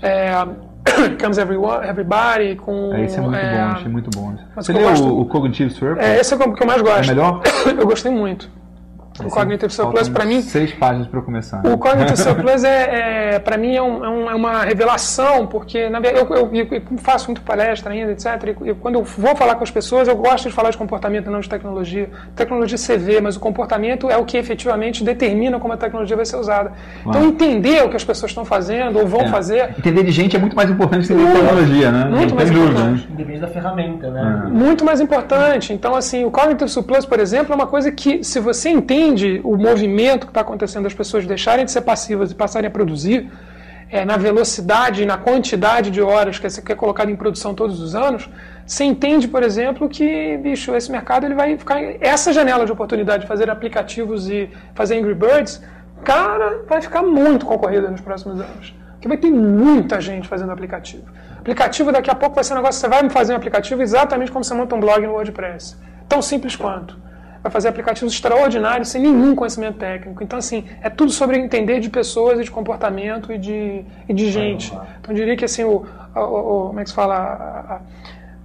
é, Comes Everyone, Everybody, com... É, esse é muito é, bom, achei muito bom. Você leu gosto- o, o Cognitive Surplus? É, esse é o que eu mais gosto. É melhor? eu gostei muito. O Cognitive Surplus, para mim, Seis páginas para começar. O Cognitive Surplus é, é para mim é, um- é um- é uma revelação, porque na verdade eu, eu- eu faço muito palestra ainda, etc. E, quando eu vou falar com as pessoas, eu gosto de falar de comportamento e não de tecnologia. Tecnologia você vê, mas o comportamento é o que efetivamente determina como a tecnologia vai ser usada. Então entender o que as pessoas estão fazendo ou vão É. fazer Entender de gente é muito mais importante que entender Muito. tecnologia, né? Muito mais importante. né? Independente da ferramenta, né? É. muito mais importante. Então, assim, o Cognitive Surplus, por exemplo, é uma coisa que, se você entende o movimento que está acontecendo das pessoas deixarem de ser passivas e passarem a produzir, é, na velocidade e na quantidade de horas que é colocado em produção todos os anos, você entende, por exemplo, que, bicho, esse mercado ele vai ficar. Essa janela de oportunidade de fazer aplicativos e fazer Angry Birds, cara, vai ficar muito concorrida nos próximos anos. Porque vai ter muita gente fazendo aplicativo. Aplicativo daqui a pouco vai ser um negócio, você vai fazer um aplicativo exatamente como você monta um blog no WordPress. Tão simples quanto. Vai fazer aplicativos extraordinários sem nenhum conhecimento técnico. Então, assim, é tudo sobre entender de pessoas e de comportamento e de, e de gente. Então, eu diria que, assim, o, o- o- como é que se fala? A- a-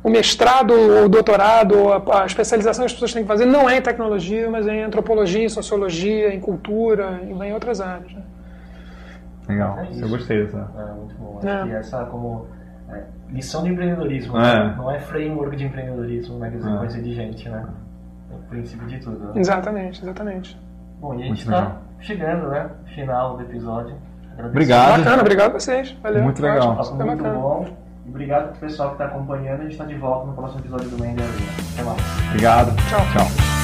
o mestrado, ou o doutorado, ou a, a especialização que as pessoas têm que fazer não é em tecnologia, mas é em antropologia, em sociologia, em cultura e em outras áreas. né? Legal, É isso. eu gostei dessa. É, muito bom. É. Que essa como é, lição de empreendedorismo, É. né? não é framework de empreendedorismo? Quer dizer, É. coisa de gente, né? É o princípio de tudo. Né? Exatamente, exatamente. Bom, e a gente está chegando, né? Final do episódio. Agradeço. Obrigado. Bacana, obrigado a vocês. Valeu. Muito legal. Ótimo, muito bacana. bom. E Obrigado pro pessoal que está acompanhando. A gente está de volta no próximo episódio do Mendes Arena. Até mais. Obrigado. Tchau. Tchau.